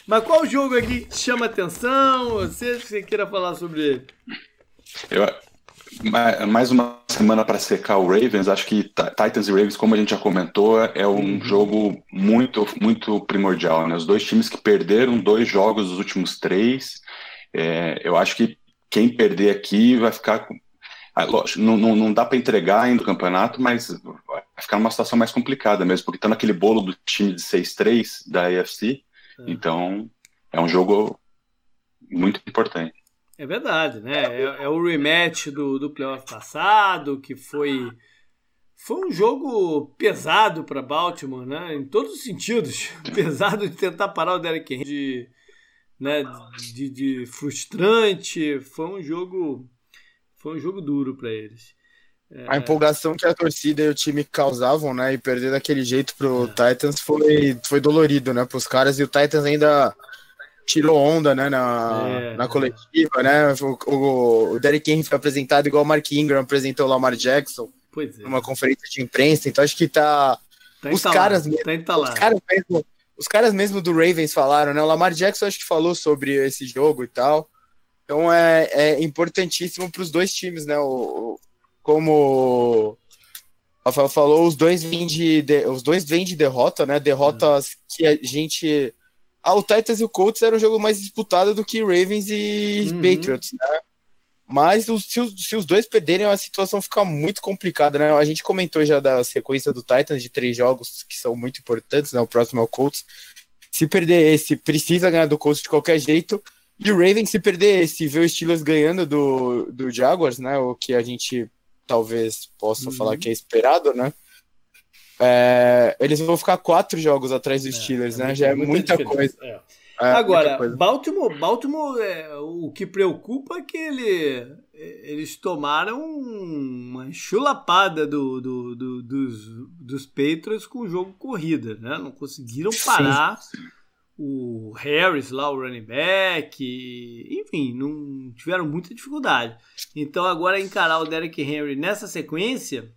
Mas qual jogo aqui te chama atenção? Você, você queira falar sobre ele? Eu, mais uma semana para secar o Ravens. Acho que Titans e Ravens, como a gente já comentou, é um uhum. jogo muito, muito primordial. Né? Os dois times que perderam dois jogos dos últimos três. É, eu acho que quem perder aqui vai ficar. Ah, lógico, não, não, não dá para entregar ainda o campeonato, mas vai ficar numa situação mais complicada mesmo, porque está naquele bolo do time de 6-3 da AFC. É. Então, é um jogo muito importante. É verdade, né? É, é o rematch do, do playoff passado, que foi foi um jogo pesado para Baltimore, né? Em todos os sentidos. Pesado de tentar parar o Derek Henry, de, né? de, de frustrante. Foi um jogo foi um jogo duro para eles. É... A empolgação que a torcida e o time causavam, né? E perder daquele jeito pro é. Titans foi, foi dolorido, né? Para os caras e o Titans ainda tirou onda, né, na, é, na coletiva, né? O, o, o Derek Henry foi apresentado igual o Mark Ingram apresentou o Lamar Jackson pois é. numa conferência de imprensa, então acho que tá, tá os caras mesmo, tá os caras mesmo, os caras mesmo do Ravens falaram, né? O Lamar Jackson acho que falou sobre esse jogo e tal. Então é, é importantíssimo para os dois times, né? O, como o Rafael falou, os dois vêm de, de, os dois vêm de derrota, né? Derrotas que a gente ah, o Titans e o Colts era um jogo mais disputado do que Ravens e uhum. Patriots, né? Mas se, os, se, os, dois perderem, a situação fica muito complicada, né? A gente comentou já da sequência do Titans de três jogos que são muito importantes, né? O próximo é o Colts. Se perder esse, precisa ganhar do Colts de qualquer jeito. E o Ravens, se perder esse, ver o Steelers ganhando do, do Jaguars, né? O que a gente talvez possa uhum. falar que é esperado, né? É, eles vão ficar quatro jogos atrás dos é, Steelers, é né? Já é muita, muita coisa. É. É, Agora, coisa. Baltimore, Baltimore é, o que preocupa é que ele, eles tomaram uma chulapada do, do, do, dos, dos Patriots com o jogo corrida, né? Não conseguiram parar Sim. O Harris lá, o running back, e, enfim, não tiveram muita dificuldade. Então agora encarar o Derek Henry nessa sequência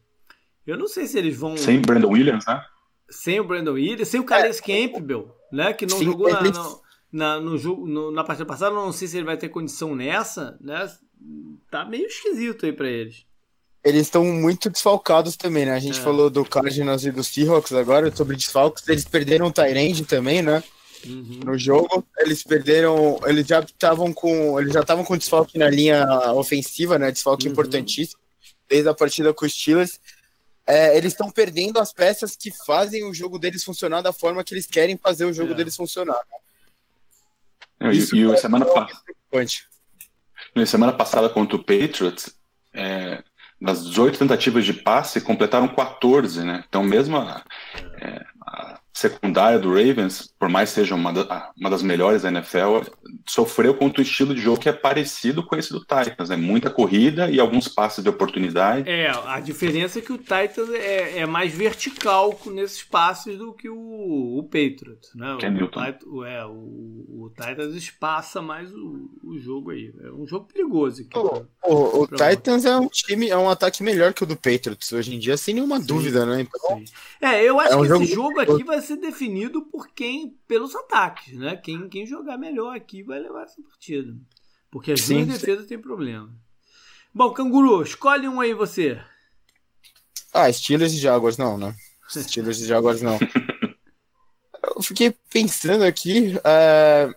eu não sei se eles vão. Sem Brandon Williams, né? Sem o Brandon Williams, sem o Calais é. Campbell, né? Que não Sim, jogou na, na, na, no jogo, no, na partida passada. Não sei se ele vai ter condição nessa, né? Tá meio esquisito aí para eles. Eles estão muito desfalcados também, né? A gente é. falou do Cardinals e do Seahawks agora, sobre desfalques. Eles perderam o Tyrande também, né? Uhum. No jogo, eles perderam. Eles já estavam com. Eles já estavam com desfalque na linha ofensiva, né? Desfalque uhum. importantíssimo. Desde a partida com os Steelers é, eles estão perdendo as peças que fazem o jogo deles funcionar da forma que eles querem fazer o jogo é. deles funcionar. Né? Isso e, e semana, pa... e semana passada contra o Patriots, é, nas 18 tentativas de passe, completaram 14, né? Então, mesmo a, é, a secundária do Ravens, por mais seja uma, da, uma das melhores da NFL, sofreu contra o estilo de jogo que é parecido com esse do Titans, né? Muita corrida e alguns passes de oportunidade. É, a diferença é que o Titans é, é mais vertical nesses passes do que o, o Patriots, né? Que é Newton. O, é, o, o Titans espaça mais o, o jogo aí. É um jogo perigoso. Aqui o, pra, o, o Titans é um time, é um ataque melhor que o do Patriots hoje em dia, sem nenhuma sim, dúvida, né? Então, é, eu acho é um que jogo esse jogo aqui vai ser definido por quem, pelos ataques, né? Quem, quem jogar melhor aqui vai levar essa partida. Porque as sim, duas defesas tem problema. Bom, Canguru, escolhe um aí você. Ah, Steelers e Jaguars não, né? Steelers e Jaguars não. Eu fiquei pensando aqui. Uh...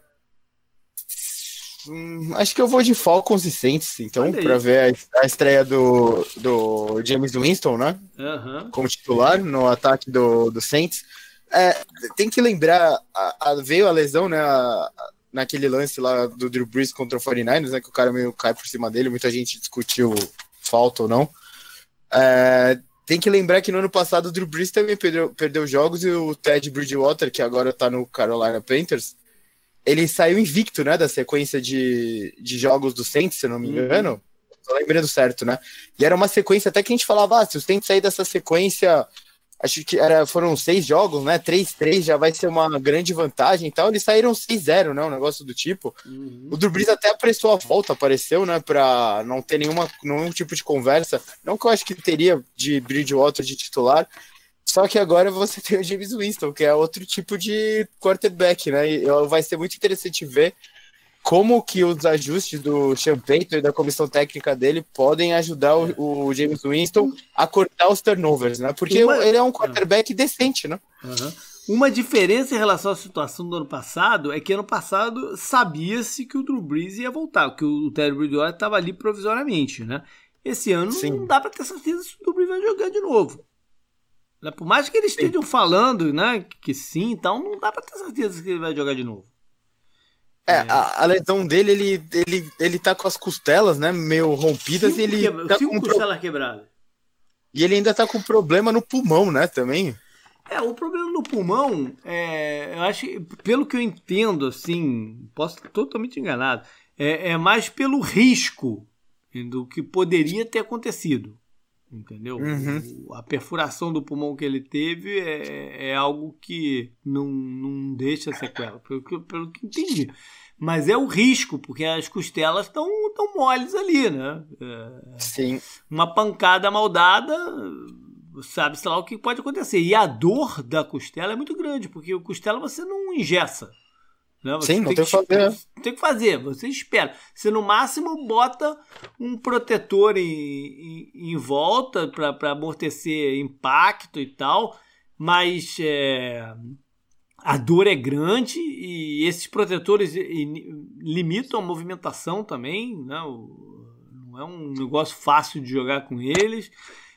Hum, acho que eu vou de Falcons e Saints, então, para ver a, a, estreia do, do James Winston, né? Uhum. Como titular no ataque do, do Saints. É, tem que lembrar, a, a, veio a lesão, né? A, naquele lance lá do Drew Brees contra o 49ers, né? Que o cara meio cai por cima dele, muita gente discutiu falta ou não. É, tem que lembrar que no ano passado o Drew Brees também perdeu, perdeu jogos e o Ted Bridgewater, que agora tá no Carolina Panthers, ele saiu invicto, né, da sequência de, de jogos do Saints, se eu não me uhum. engano. Uhum. Tô lembrando certo, né? E era uma sequência até que a gente falava, ah, se os Saints sair dessa sequência, acho que era, foram seis jogos, né? 3-3 já vai ser uma grande vantagem e tal. Eles saíram 6-0, né? Um negócio do tipo. Uhum. O Brees até apressou a volta, apareceu, né? Pra não ter nenhuma, nenhum tipo de conversa. Não que eu acho que teria de Bridgewater de titular, só que agora você tem o James Winston, que é outro tipo de quarterback, né? E vai ser muito interessante ver como que os ajustes do Champeito e da comissão técnica dele podem ajudar o, o, James Winston a cortar os turnovers, né? Porque Uma... ele é um quarterback decente, né? Uhum. Uma diferença em relação à situação do ano passado é que ano passado sabia-se que o Drew Brees ia voltar, que o Terry Bridgewater estava ali provisoriamente, né? Esse ano Sim. não dá para ter certeza se o Drew Brees vai jogar de novo. Né? Por mais que eles estejam falando, né, que sim, então não dá para ter certeza que ele vai jogar de novo. É, é. A, a, lesão dele, ele, ele, ele tá com as costelas, né, meio rompidas cinco e ele quebra, tá cinco com costela pro... quebrada. E ele ainda tá com problema no pulmão, né, também. É, o problema no pulmão, é, eu acho, pelo que eu entendo, assim, posso estar totalmente enganado, é, é mais pelo risco do que poderia ter acontecido. Entendeu? Uhum. A perfuração do pulmão que ele teve é, é algo que não, não deixa sequela, pelo que, pelo que entendi. Mas é o risco, porque as costelas estão tão moles ali, né? É, Sim. Uma pancada maldada, sabe-se lá o que pode acontecer. E a dor da costela é muito grande, porque o costela você não ingessa. Né? Você Sim, não tem que fazer. Tem que fazer, você espera. Você no máximo bota um protetor em, em, em volta para amortecer impacto e tal, mas é, a dor é grande e esses protetores limitam a movimentação também, né? não é um negócio fácil de jogar com eles.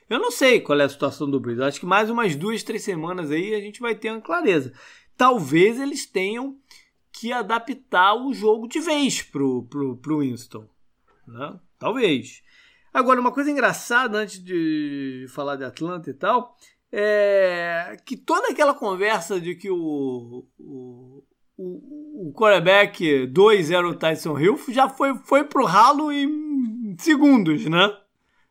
Eu não sei qual é a situação do Breeze. Acho que mais umas duas, três semanas aí a gente vai ter uma clareza. Talvez eles tenham que adaptar o jogo de vez pro, pro, pro Winston. Né? Talvez. Agora, uma coisa engraçada antes de falar de Atlanta e tal, é que toda aquela conversa de que o, o, o, o quarterback 2 era o Tyson Hill já foi, foi pro ralo em segundos, né?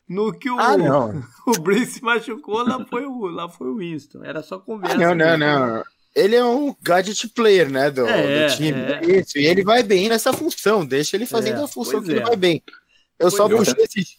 No que o, ah, o Brice se machucou, lá foi o, lá foi o Winston. Era só conversa. Ah, não, não, não ele é um gadget player, né, do, é, do time. É. Isso, e ele vai bem nessa função, deixa ele fazendo é, a função que ele é. vai bem. Eu pois só puxei até... esse.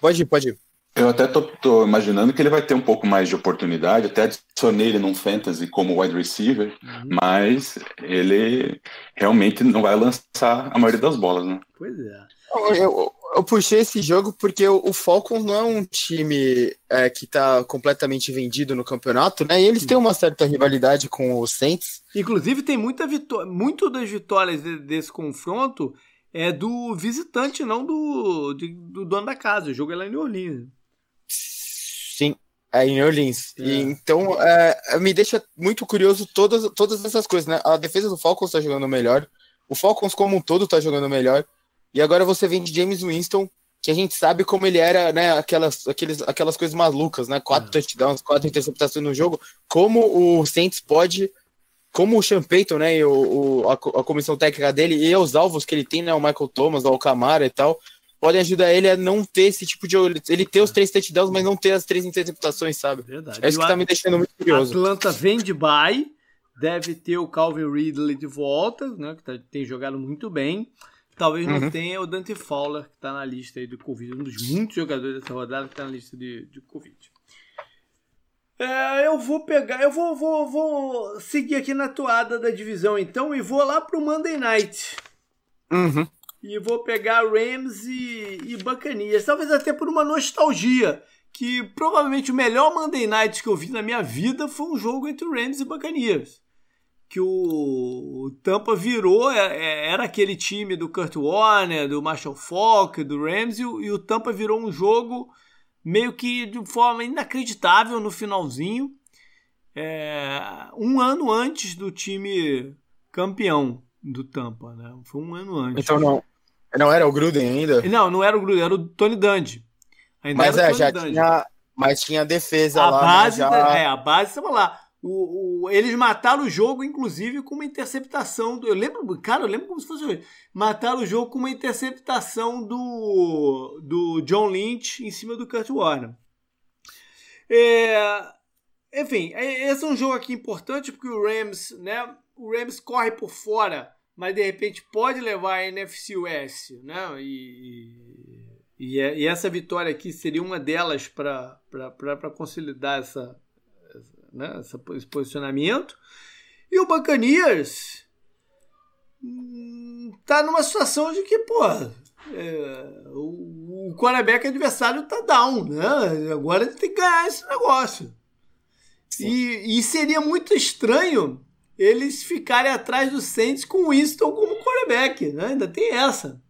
Pode ir, pode ir. Eu até tô, tô, imaginando que ele vai ter um pouco mais de oportunidade, até adicionei ele num fantasy como wide receiver, uhum. mas ele realmente não vai lançar a maioria das bolas, né? Pois é. Eu, eu puxei esse jogo porque o, o Falcons não é um time é, que está completamente vendido no campeonato, né? E eles têm uma certa rivalidade com o Saints. Inclusive, tem muita vitória, muito das vitórias de, desse confronto é do visitante, não do, de, do dono da casa. O jogo é lá em New Orleans. Sim, é em New Orleans. É. E, então, é, me deixa muito curioso todas, todas essas coisas, né? A defesa do Falcons está jogando melhor. O Falcons, como um todo, está jogando melhor. E agora você vem de James Winston, que a gente sabe como ele era, né? Aquelas, aqueles, aquelas coisas malucas, né? Quatro uhum. touchdowns, quatro interceptações no jogo. Como o Saints pode, como o Sean Payton, né? E o, o a, a, comissão técnica dele e os alvos que ele tem, né? O Michael Thomas, o Alcamara e tal, podem ajudar ele a não ter esse tipo de. Ele ter os três touchdowns, mas não ter as três interceptações, sabe? Verdade. É isso que tá me deixando muito curioso. Atlanta vem de bye, deve ter o Calvin Ridley de volta, né? Que tá, tem jogado muito bem. Talvez uhum. não tenha o Dante Fowler, que está na lista aí do Covid, um dos muitos jogadores dessa rodada que está na lista de, de Covid. É, eu vou pegar, eu vou, vou, vou seguir aqui na toada da divisão então e vou lá pro Monday Night. Uhum. E vou pegar Rams e, e Buccaneers, talvez até por uma nostalgia, que provavelmente o melhor Monday Night que eu vi na minha vida foi um jogo entre Rams e Buccaneers que o Tampa virou, é, é, era aquele time do Kurt Warner, do Marshall Falk, do Rams, e o, Tampa virou um jogo meio que de forma inacreditável no finalzinho, é, um ano antes do time campeão do Tampa, né? Foi um ano antes. Então não, não era o Gruden ainda? Não, não era o Gruden, era o Tony Dungy. Ainda mas é, já Dungy. tinha, mas tinha defesa a lá. Né, base, já... É, a base estava lá. O, o, eles mataram o jogo, inclusive, com uma interceptação. Do, eu lembro, cara, eu lembro como se fosse hoje. Mataram o jogo com uma interceptação do, do John Lynch em cima do Kurt Warner. É, enfim, é, esse é um jogo aqui importante porque o Rams, né? O Rams corre por fora, mas de repente pode levar a NFC West, né? E, e, e essa vitória aqui seria uma delas para consolidar essa né, esse posicionamento. E o Buccaneers, hum, tá numa situação de que, pô, é, o, o quarterback adversário tá down, né? Agora ele tem que ganhar esse negócio. E, e, seria muito estranho eles ficarem atrás do Saints com o Winston como quarterback, né? Ainda tem essa.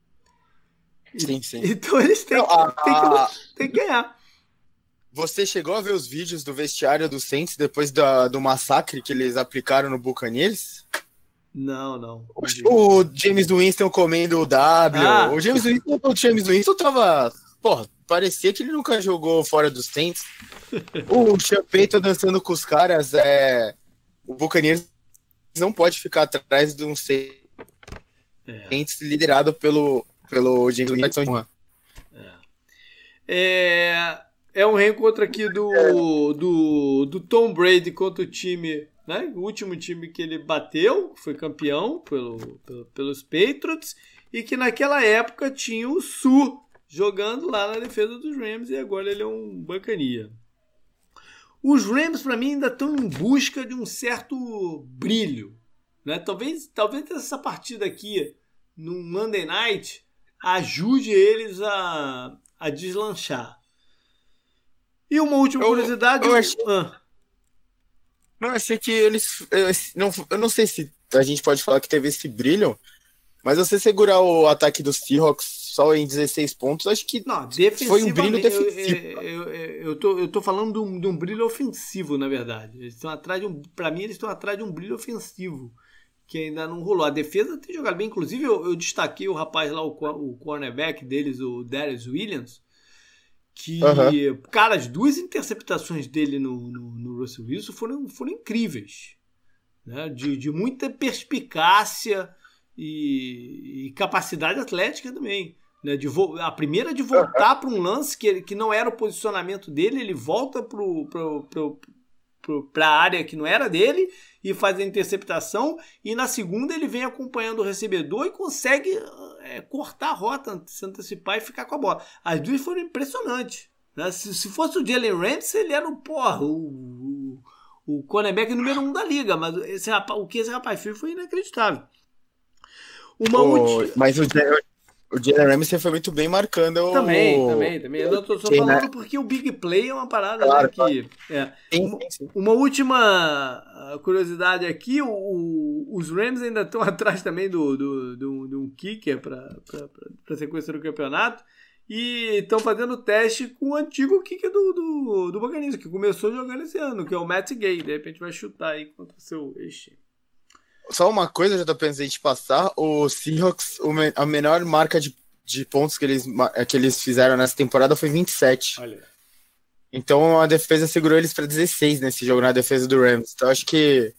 Sim, sim. Então eles têm, Não, que, a, têm, que, têm que ganhar. Você chegou a ver os vídeos do vestiário do Saints depois da, do massacre que eles aplicaram no Buccaneers? Não, não. O, o James Winston comendo o W. Ah. O James Winston, o James Winston tava. Porra, parecia que ele nunca jogou fora dos Saints. o Champeito dançando com os caras. É... O Buccaneers não pode ficar atrás de um Saints é. liderado pelo, pelo James Winston. É. é é um reencontro aqui do, do, do Tom Brady contra o time, né? O último time que ele bateu, foi campeão pelo, pelo, pelos Patriots, e que naquela época tinha o Su jogando lá na defesa dos Rams, e agora ele é um bancania. Os Rams, para mim, ainda estão em busca de um certo brilho. Né? Talvez, talvez essa partida aqui, no Monday Night, ajude eles a, a deslanchar. E uma última eu, curiosidade. Eu achei... Ah. Não, achei que eles. Eu não, eu não sei se a gente pode falar que teve esse brilho, mas você segurar o ataque dos Seahawks só em 16 pontos, acho que não, foi um brilho defensivo. Eu, eu, eu, tô, eu tô falando de um, de um brilho ofensivo, na verdade. Eles estão atrás de um. Pra mim, eles estão atrás de um brilho ofensivo. Que ainda não rolou. A defesa tem jogado bem. Inclusive, eu, eu destaquei o rapaz lá, o, o cornerback deles, o Darius Williams que, uhum. cara, as duas interceptações dele no, no, no Russell Wilson foram, foram incríveis. Né? De, de muita perspicácia e, e capacidade atlética também. Né? De a primeira de voltar uhum. para um lance que, que não era o posicionamento dele, ele volta para a área que não era dele e faz a interceptação. E na segunda ele vem acompanhando o recebedor e consegue é, cortar a rota, se antecipar e ficar com a bola. As duas foram impressionantes. Né? Se, se fosse o Jalen Ramsey, ele era o, porra, o, o, o cornerback número um da liga. Mas esse rapaz, o que esse rapaz fez foi inacreditável. Uma oh, última... Mas o, o Jalen Ramsey foi muito bem marcando o... Também, também, também. Eu tô só falando né? porque o big play é uma parada claro, né, que... Claro. É. Sim, sim. Uma última ah, curiosidade aqui, o, os Rams ainda estão atrás também do, do, do, do um kicker para a sequência do campeonato e estão fazendo teste com o antigo kicker do, do, do Buccaneers, que começou jogando esse ano, que é o Matt Gay. De repente vai chutar aí contra o seu ex só uma coisa, já tô pensando de passar. O Seahawks, a menor marca de, de pontos que eles, que eles fizeram nessa temporada foi 27. Olha. Então a defesa segurou eles para 16 nesse jogo, na defesa do Rams. Então acho que.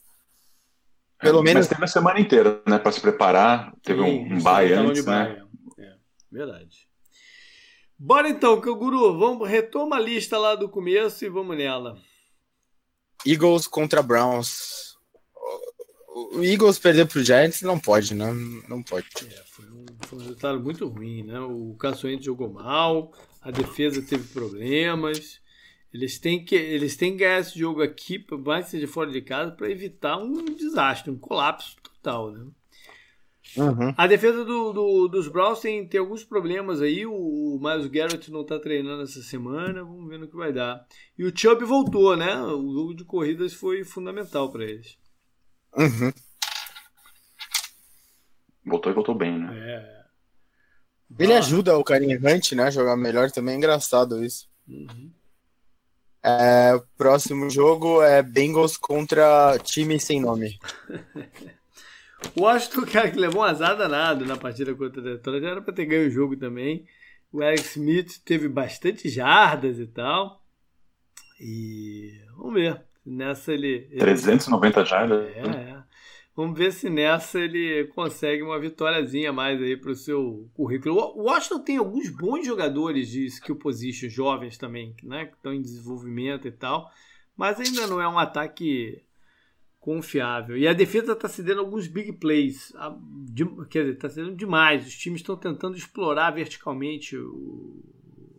Pelo é, menos. Mas teve a semana inteira, né? Para se preparar. Teve Sim, um, um bye antes, né? É, verdade. Bora então, Guru, vamos retoma a lista lá do começo e vamos nela. Eagles contra Browns o Eagles perder pro Giants não pode, não, não pode. É, foi, um, foi, um, resultado muito ruim, né? O Caçoente jogou mal, a defesa teve problemas. Eles têm que, eles têm que ganhar esse jogo aqui, mais que seja fora de casa, para evitar um desastre, um colapso total, né? Uhum. A defesa do, do, dos Browns tem, tem alguns problemas aí. O, o Miles Garrett não está treinando essa semana. Vamos ver no que vai dar. E o Chubb voltou, né? O jogo de corridas foi fundamental para eles. Uhum. Voltou e voltou bem, né? É. Ele ajuda o Karim Hunt, né? A jogar melhor também é engraçado isso. Uhum. É, próximo jogo é Bengals contra time sem nome. o Washington, cara, que levou um azar danado na partida contra o Detroit, já era pra ter ganho o jogo também. O Alex Smith teve bastante jardas e tal. E vamos ver. Nessa ele. ele... 390 jardas. É, é. Vamos ver se nessa ele consegue uma vitóriazinha mais aí para o seu currículo. O Washington tem alguns bons jogadores de skill position, jovens também, né? Que estão em desenvolvimento e tal. Mas ainda não é um ataque confiável. E a defesa está cedendo alguns big plays. Quer dizer, está cedendo demais. Os times estão tentando explorar verticalmente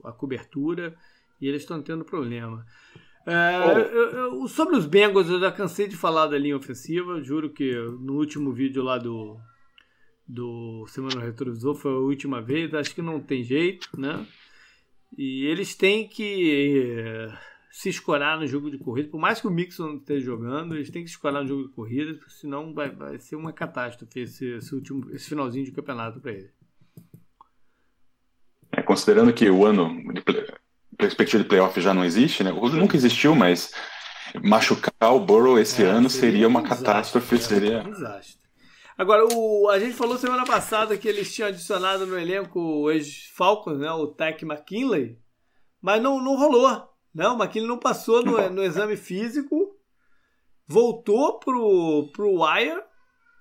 a cobertura e eles estão tendo problema. É, eu, eu, sobre os Bengals, eu já cansei de falar da linha ofensiva. Juro que no último vídeo lá do, do semana retrovisor, foi a última vez, acho que não tem jeito, né? E eles têm que eh, se escorar no jogo de corrida, por mais que o Mixon não esteja jogando, eles têm que se escorar no jogo de corrida, senão vai, vai ser uma catástrofe esse, esse, último, esse finalzinho de campeonato para ele. É, considerando que o ano perspectiva de playoff já não existe, né? Nunca existiu, mas machucar o Burrow esse é, ano seria, seria uma um catástrofe, desastre, seria um desastre. Agora, o, a gente falou semana passada que eles tinham adicionado no elenco o ex-Falcons, né, o Tech McKinley, mas não, não rolou. Não, o McKinley não passou no, no exame físico, voltou pro, pro Wire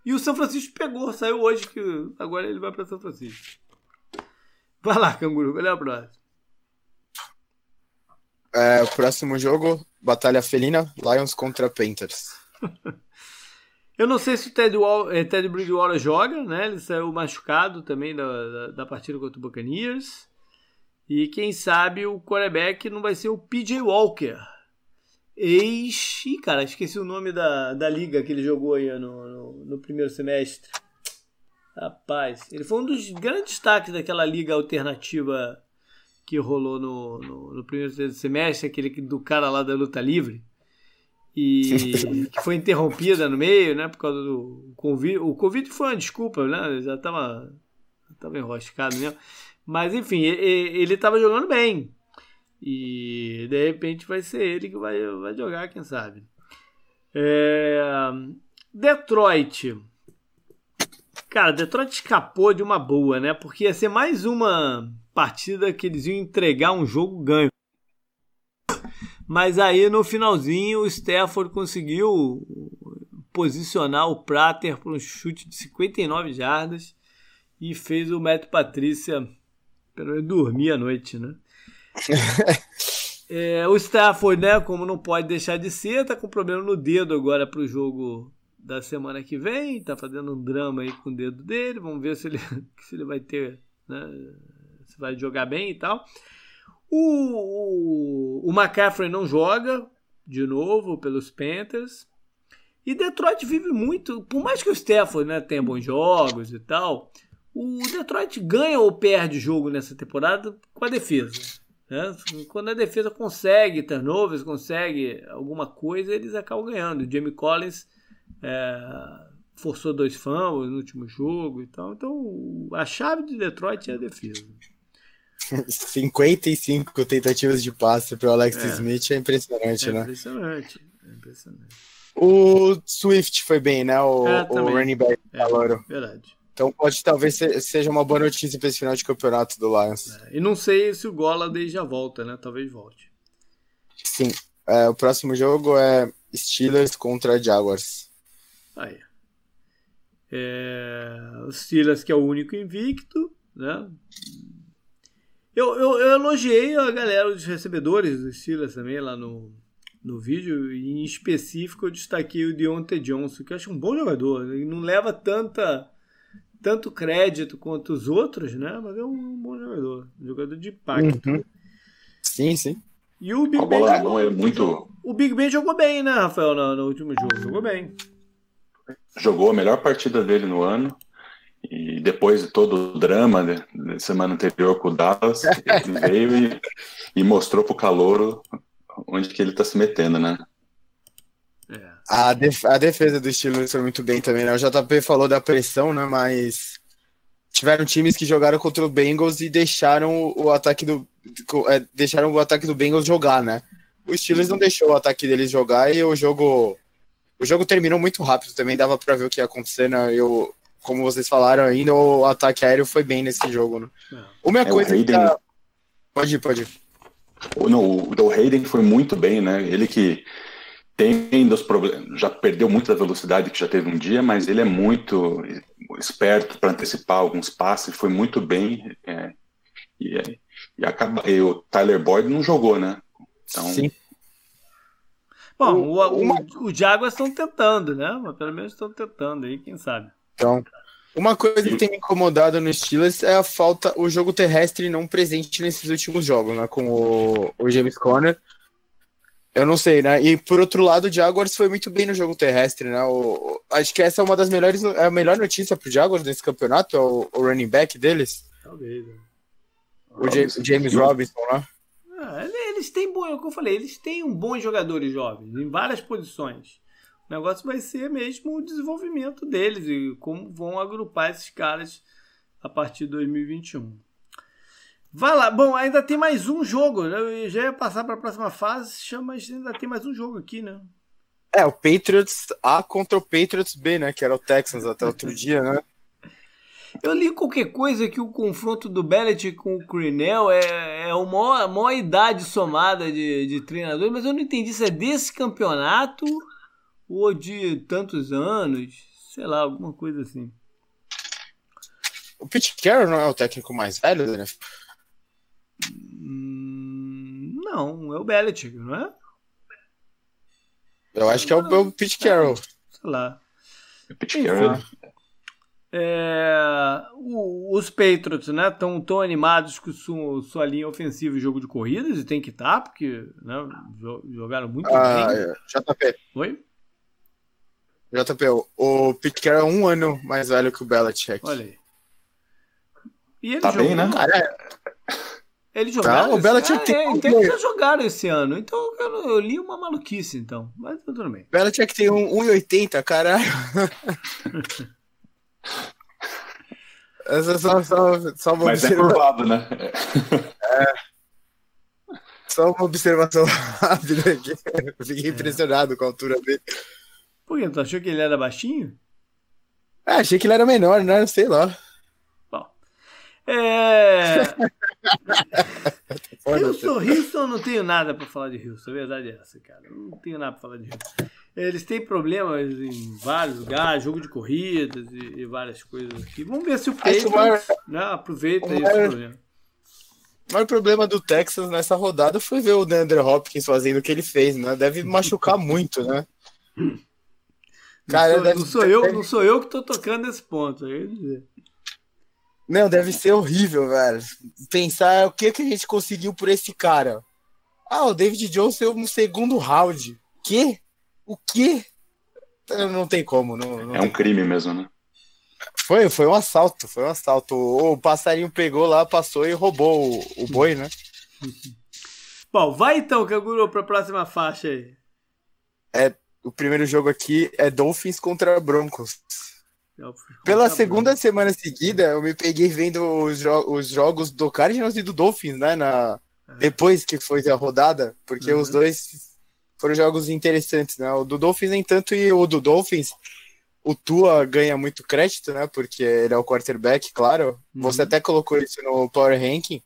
e o São Francisco pegou, saiu hoje, que agora ele vai para São Francisco. Vai lá, Canguru, qual é a próxima? É, próximo jogo, Batalha Felina, Lions contra Panthers. Eu não sei se o Ted, Wall, é, Ted Bridgewater joga, né? Ele saiu machucado também da, da, da, partida contra o Buccaneers. E quem sabe o quarterback não vai ser o PJ Walker. Ex. Ih, cara, esqueci o nome da, da liga que ele jogou aí no, no, no primeiro semestre. Rapaz, ele foi um dos grandes destaques daquela liga alternativa que rolou no, no, no primeiro semestre, aquele do cara lá da luta livre e que foi interrompida no meio, né, por causa do Covid. O Covid foi uma desculpa, né, já estava tava enroscado mesmo. Mas, enfim, ele estava jogando bem. E, de repente, vai ser ele que vai, vai jogar, quem sabe. É... Detroit. Cara, Detroit escapou de uma boa, né? Porque ia ser mais uma partida que eles iam entregar um jogo ganho. Mas aí no finalzinho o Stafford conseguiu posicionar o Prater para um chute de 59 jardas e fez o Matt Patrícia pelo menos dormir à noite, né? é, o Stafford, né, como não pode deixar de ser, tá com problema no dedo agora para o jogo da semana que vem, tá fazendo um drama aí com o dedo dele, vamos ver se ele, se ele vai ter, né, vai jogar bem e tal. O, o, o McCaffrey não joga de novo pelos Panthers. E Detroit vive muito, por mais que o Stafford né, tenha bons jogos e tal, o Detroit ganha ou perde jogo nessa temporada com a defesa. Né? Quando a defesa consegue turnovers, consegue alguma coisa, eles acabam ganhando. O Jamie Collins é, forçou dois fumbles no último jogo e tal. Então a chave de Detroit é a defesa. 55 tentativas de passe para o Alex é. Smith é impressionante, é né? Impressionante, é impressionante. O Swift foi bem, né? O, é, o running back é, Louro. Verdade. Então pode talvez seja uma boa notícia para esse final de campeonato do Lions. É, e não sei se o Golladay já volta, né? Talvez volte. Sim. É, o próximo jogo é Steelers contra Jaguars. Aí. É, o Steelers que é o único invicto, né? Eu, eu, eu, elogiei a galera dos recebedores dos Steelers também lá no, no vídeo, e em específico eu destaquei o Deontay Johnson, que eu acho um bom jogador. Ele não leva tanta, tanto crédito quanto os outros, né? Mas é um, bom jogador, um jogador de impacto. Uhum. Sim, sim. E o Big Ben jogou, é muito... O Big Ben jogou bem, né, Rafael, no, no último jogo. Jogou bem. Jogou a melhor partida dele no ano. E depois de todo o drama da semana anterior com o Dallas, ele veio e, e mostrou pro Calouro onde que ele tá se metendo, né? É. A, def a defesa do Steelers foi muito bem também, né? O JP falou da pressão, né? Mas tiveram times que jogaram contra o Bengals e deixaram o ataque do é, deixaram o ataque do Bengals jogar, né? O Steelers não deixou o ataque deles jogar e o jogo o jogo terminou muito rápido também, dava para ver o que ia acontecer, né? Eu, como vocês falaram ainda, o ataque aéreo foi bem nesse jogo, né? É. Uma é, coisa Hayden... que tá... Pode ir, pode ir. Não, o Hayden foi muito bem, né? Ele que tem dos problemas, já perdeu muito da velocidade que já teve um dia, mas ele é muito esperto para antecipar alguns passes, foi muito bem. É, e, e, acaba, e o Tyler Boyd não jogou, né? Então, Sim. Bom, o, o, uma... o Jaguars estão tentando, né? Mas pelo menos estão tentando aí, quem sabe. Então, uma coisa que tem me incomodado no Steelers é a falta, o jogo terrestre não presente nesses últimos jogos, né? Com o, o James Conner. Eu não sei, né? E por outro lado, o Jaguars foi muito bem no jogo terrestre, né? O, acho que essa é uma das melhores, é a melhor notícia pro Jaguars nesse campeonato, é o, o running back deles. Talvez. Né? O James, James Robinson, né? Ah, eles têm bom, é o que eu falei, eles têm um bons jogadores jovens em várias posições. O negócio vai ser mesmo o desenvolvimento deles e como vão agrupar esses caras a partir de 2021. Vai lá. Bom, ainda tem mais um jogo. Eu já ia passar para a próxima fase, mas ainda tem mais um jogo aqui, né? É, o Patriots A contra o Patriots B, né? Que era o Texans até outro dia, né? Eu li qualquer coisa que o confronto do Bellet com o Crinell é, é a maior, maior idade somada de, de treinadores, mas eu não entendi se é desse campeonato ou de tantos anos, sei lá, alguma coisa assim. O Pete Carroll não é o técnico mais velho né? Hum, não, é o Belichick, não é? Eu acho que é o, é o Pete Carroll. Sei lá. O Pete Carroll. É, o, os Patriots né, estão tão animados com sua, sua linha ofensiva e jogo de corridas, e tem que estar, tá, porque né, jogaram muito ah, bem. É. JP. Oi? JP, o Pete Carroll é um ano mais velho que o Belichick. Olha aí. E ele tá jogou, bem, né? Cara, eles jogaram. Tá, o Belichick tem... é, então eles já jogaram esse ano. Então eu, eu, li uma maluquice, então. Mas tudo bem. Belichick tem um 1,80, caralho. Essa é só, só, só uma Mas é curvado, né? É. Só uma observação rápida aqui. Fiquei é. impressionado com a altura dele. Por quê? Tu achou que ele era baixinho? Ah, achei que ele era menor, né? Sei lá. É... Houston, Houston, não tenho nada para falar de Houston, a verdade é essa, cara. Não tenho nada para falar de Houston. Eles têm problemas em vários lugares, jogo de corridas e, e várias coisas aqui. Vamos ver se o Patriots né, aproveita esse problema. O maior problema do Texas nessa rodada foi ver o DeAndre Hopkins fazendo o que ele fez, né? Deve machucar muito, né? Cara, não sou, deve... não sou eu, não sou eu que tô tocando nesse ponto. Aí dizer. Não, deve ser horrível, velho. Pensar o que, que a gente conseguiu por esse cara. Ah, o David Jones saiu no segundo round. Que? O quê? Não tem como. Não, não é um crime mesmo, né? Foi, foi um assalto, foi um assalto. O passarinho pegou lá, passou e roubou o, o boi, né? Bom, vai então, Canguru, para a próxima faixa aí. É, o primeiro jogo aqui é Dolphins contra Broncos. Pela segunda semana seguida, eu me peguei vendo os, jo os jogos do Cardinals e do Dolphins, né? Na... É. Depois que foi a rodada, porque uhum. os dois foram jogos interessantes, né? O do Dolphins, nem tanto, e o do Dolphins, o Tua ganha muito crédito, né? Porque ele é o quarterback, claro. Uhum. Você até colocou isso no Power Ranking.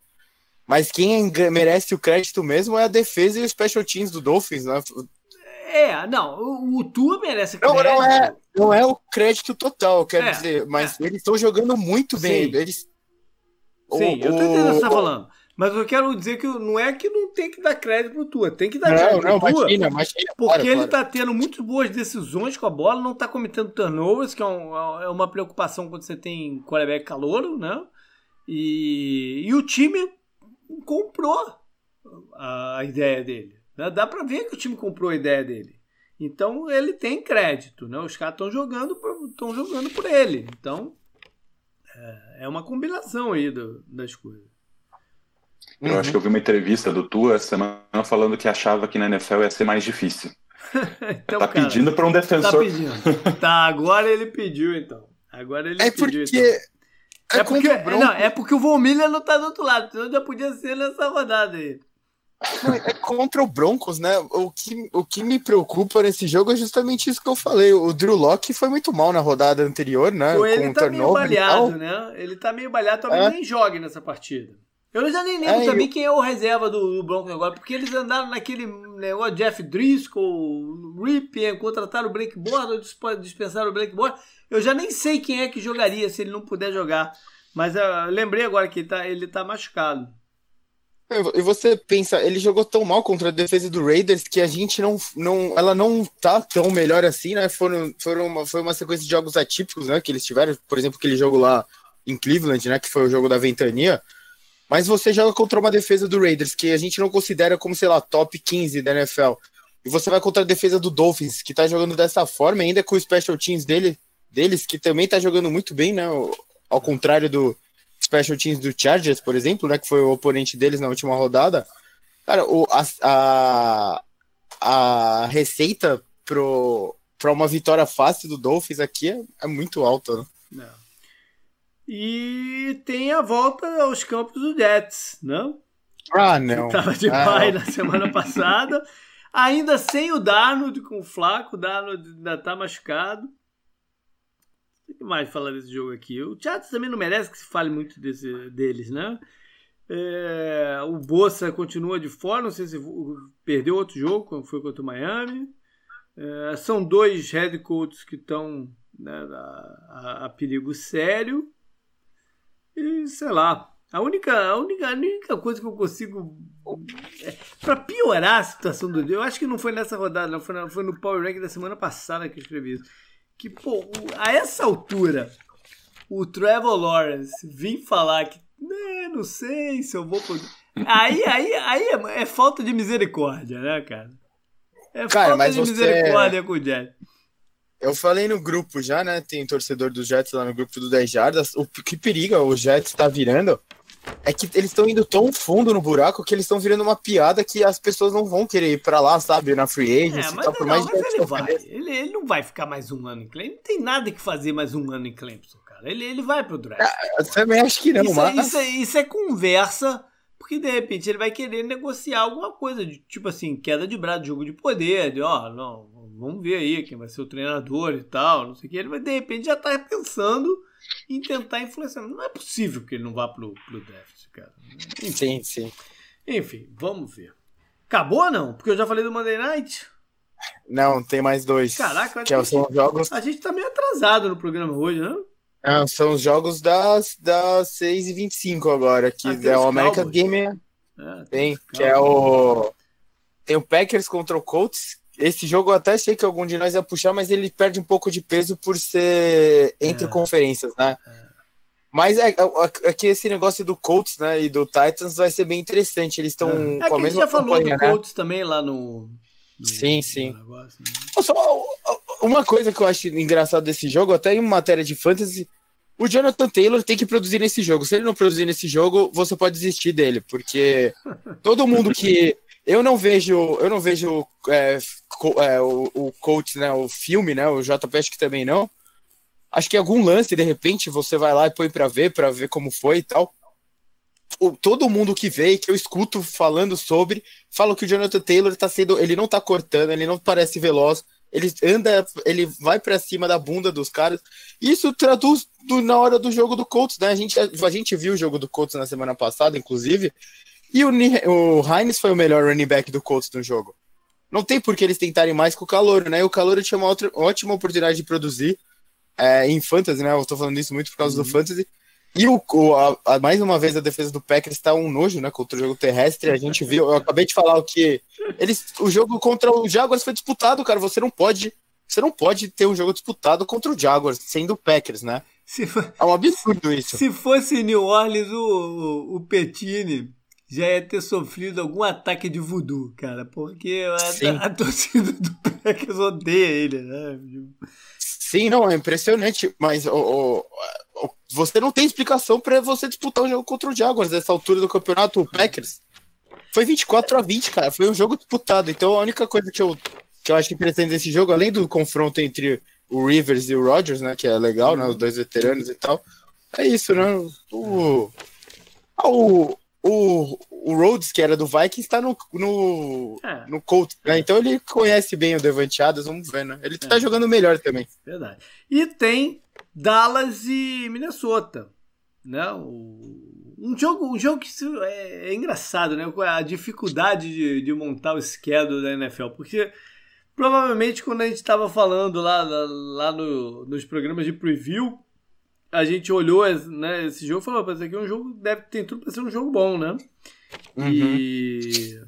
Mas quem merece o crédito mesmo é a defesa e os special teams do Dolphins, né? É, não, o, o Tua merece crédito. Não, não, é, não é o crédito total, quero é, dizer, mas é. eles estão jogando muito bem. Sim, eles... Sim o, eu tô entendendo o que você tá falando. Mas eu quero dizer que não é que não tem que dar crédito pro Tua, tem que dar não, crédito não, pro Tua. Imagina, imagina, porque claro, ele claro. tá tendo muito boas decisões com a bola, não tá cometendo turnovers, que é, um, é uma preocupação quando você tem quarterback calouro, né? E, e o time comprou a ideia dele. Né? Dá para ver que o time comprou a ideia dele. Então ele tem crédito, né? Os caras estão jogando, estão jogando por ele. Então é, é uma combinação aí do, das coisas. Eu uhum. acho que eu vi uma entrevista do Tua essa semana falando que achava que na NFL ia ser mais difícil. então, tá cara, pedindo para um defensor. Tá pedindo. Tá, agora ele pediu então. Agora ele é pediu. Porque... Então. É, é porque, não, é porque o Von Miller não tá do outro lado, senão já podia ser nessa rodada aí. É contra o Broncos, né? O que, o que me preocupa nesse jogo é justamente isso que eu falei. O Drew Locke foi muito mal na rodada anterior, né? Pô, ele tá meio balhado, né? Ele tá meio balhado, talvez é. nem jogue nessa partida. Eu já nem lembro é, também eu... quem é o reserva do, do, Broncos agora, porque eles andaram naquele negócio Jeff Driscoll, Ripien, contrataram o Blake Borda, dispensaram o Blake Borda. Eu já nem sei quem é que jogaria se ele não puder jogar. Mas eu lembrei agora que ele tá, ele tá machucado. E você pensa, ele jogou tão mal contra a defesa do Raiders que a gente não, não ela não tá tão melhor assim, né? Foram, foram uma, foi uma sequência de jogos atípicos, né? Que eles tiveram, por exemplo, aquele jogo lá em Cleveland, né? Que foi o jogo da ventania. Mas você joga contra uma defesa do Raiders que a gente não considera como, sei lá, top 15 da NFL. e você vai contra a defesa do Dolphins, que tá jogando dessa forma, ainda com o special teams dele, deles, que também tá jogando muito bem, né? Ao contrário do special teams do Chargers, por exemplo, né? Que foi o oponente deles na última rodada. Cara, o, a, a, a receita pro, pra uma vitória fácil do Dolphins aqui é, é muito alta, né? É. E tem a volta aos campos do Jets, não? Ah, não. Tava de ah, pai na semana passada. Ainda sem o Darnold com o Flaco, o Darnold ainda tá machucado. O que mais falar desse jogo aqui? O Chargers também não merece que se fale muito desse, deles, né? É, o Bossa continua de fora, não sei se perdeu outro jogo, como foi contra o Miami. É, são dois head coaches que estão né, a, a, perigo sério. E sei lá, a única, a única, a única coisa que eu consigo. É, para piorar a situação do. Eu acho que não foi nessa rodada, não, foi, foi no Power Rank da semana passada que eu escrevi isso. Que, pô, a essa altura, o Trevor Lawrence vir falar que. Né, não sei se eu vou poder. Aí, aí, aí é, é falta de misericórdia, né, cara? É cara, falta de você... misericórdia com o Jet. Eu falei no grupo já, né? Tem torcedor dos Jets lá no grupo do 10 Jardas. O que periga o Jets tá virando é que eles estão indo tão fundo no buraco que eles estão virando uma piada que as pessoas não vão querer ir pra lá, sabe? Na free agent. É, mas, tá, por não, mais mas ele vai. Ele, ele, não vai ficar mais um ano em Clemson. Não tem nada que fazer mais um ano em Clemson, cara. Ele, ele vai pro draft. É, eu também acho que não, isso, mas... É, isso, é, isso é conversa, porque de repente ele vai querer negociar alguma coisa, de, tipo assim, queda de braço, jogo de poder, de ó, não, vamos ver aí quem vai ser o treinador e tal, não sei o que. Ele vai, de repente, já tá pensando em tentar influenciar. Não é possível que ele não vá pro, pro draft, cara. Enfim. Sim, sim. Enfim, vamos ver. Acabou não? Porque eu já falei do Monday Night. Não, tem mais dois. Caraca, que são os jogos. A gente tá meio atrasado no programa hoje, né? Não, são os jogos das, das 6h25 agora, que ah, é o American Game. É, tem, que é o. Tem o Packers contra o Colts, esse jogo eu até sei que algum de nós ia puxar, mas ele perde um pouco de peso por ser entre é. conferências, né? É. Mas é, é, é, que esse negócio do Colts né, e do Titans vai ser bem interessante. Eles estão é. com a, a mesma já falou do né? Colts também lá no. no sim, sim. Negócio, né? Só uma coisa que eu acho engraçado desse jogo, até em matéria de fantasy, o Jonathan Taylor tem que produzir nesse jogo. Se ele não produzir nesse jogo, você pode desistir dele, porque todo mundo que eu não vejo, eu não vejo é, é, o, o coach, né, o filme, né, o JP acho que também não. Acho que algum lance, de repente, você vai lá e põe para ver, para ver como foi e tal. O, todo mundo que vê, que eu escuto falando sobre, fala que o Jonathan Taylor tá sendo, ele não tá cortando, ele não parece veloz, ele anda, ele vai para cima da bunda dos caras. Isso traduz do, na hora do jogo do Colts, né? A gente, a gente viu o jogo do Colts na semana passada, inclusive, e o, o Heinz foi o melhor running back do Colts no jogo. Não tem por que eles tentarem mais com o Calor, né? E o Calor tinha uma outra, ótima oportunidade de produzir é, em Fantasy, né? Eu tô falando isso muito por causa uhum. do Fantasy. E o, o a, a, mais uma vez a defesa do Packers está um nojo, né? Contra o jogo terrestre. A gente viu, eu acabei de falar o que. Eles, o jogo contra o Jaguars foi disputado, cara. Você não pode. Você não pode ter um jogo disputado contra o Jaguars, sendo o Packers, né? For, é um absurdo isso. Se fosse New Orleans, o, o, o Petini já ia ter sofrido algum ataque de voodoo, cara, porque a, a, torcida do Packers odeia ele, né? Sim, não, é impressionante, mas o, você não tem explicação para você disputar um jogo contra o Jaguars nessa altura do campeonato, o Packers. Foi 24 a 20, cara, foi um jogo disputado, então a única coisa que eu, que eu acho que interessante desse jogo, além do confronto entre o Rivers e o Rodgers, né, que é legal, né, os dois veteranos e tal, é isso, né, o... o o, o Rhodes, que era do Vikings, está no, no, é. no Colts, né? Então ele conhece bem o Devante Adams, vamos ver, né? Ele está é. jogando melhor também. Verdade. E tem Dallas e Minnesota, né? O, um jogo, um jogo que é, é engraçado, né? A dificuldade de, de montar o schedule da NFL, porque provavelmente quando a gente estava falando lá, lá, lá no, nos programas de preview, a gente olhou né, esse jogo e falou, mas aqui é um jogo deve ter tudo para ser um jogo bom, né? Uhum. E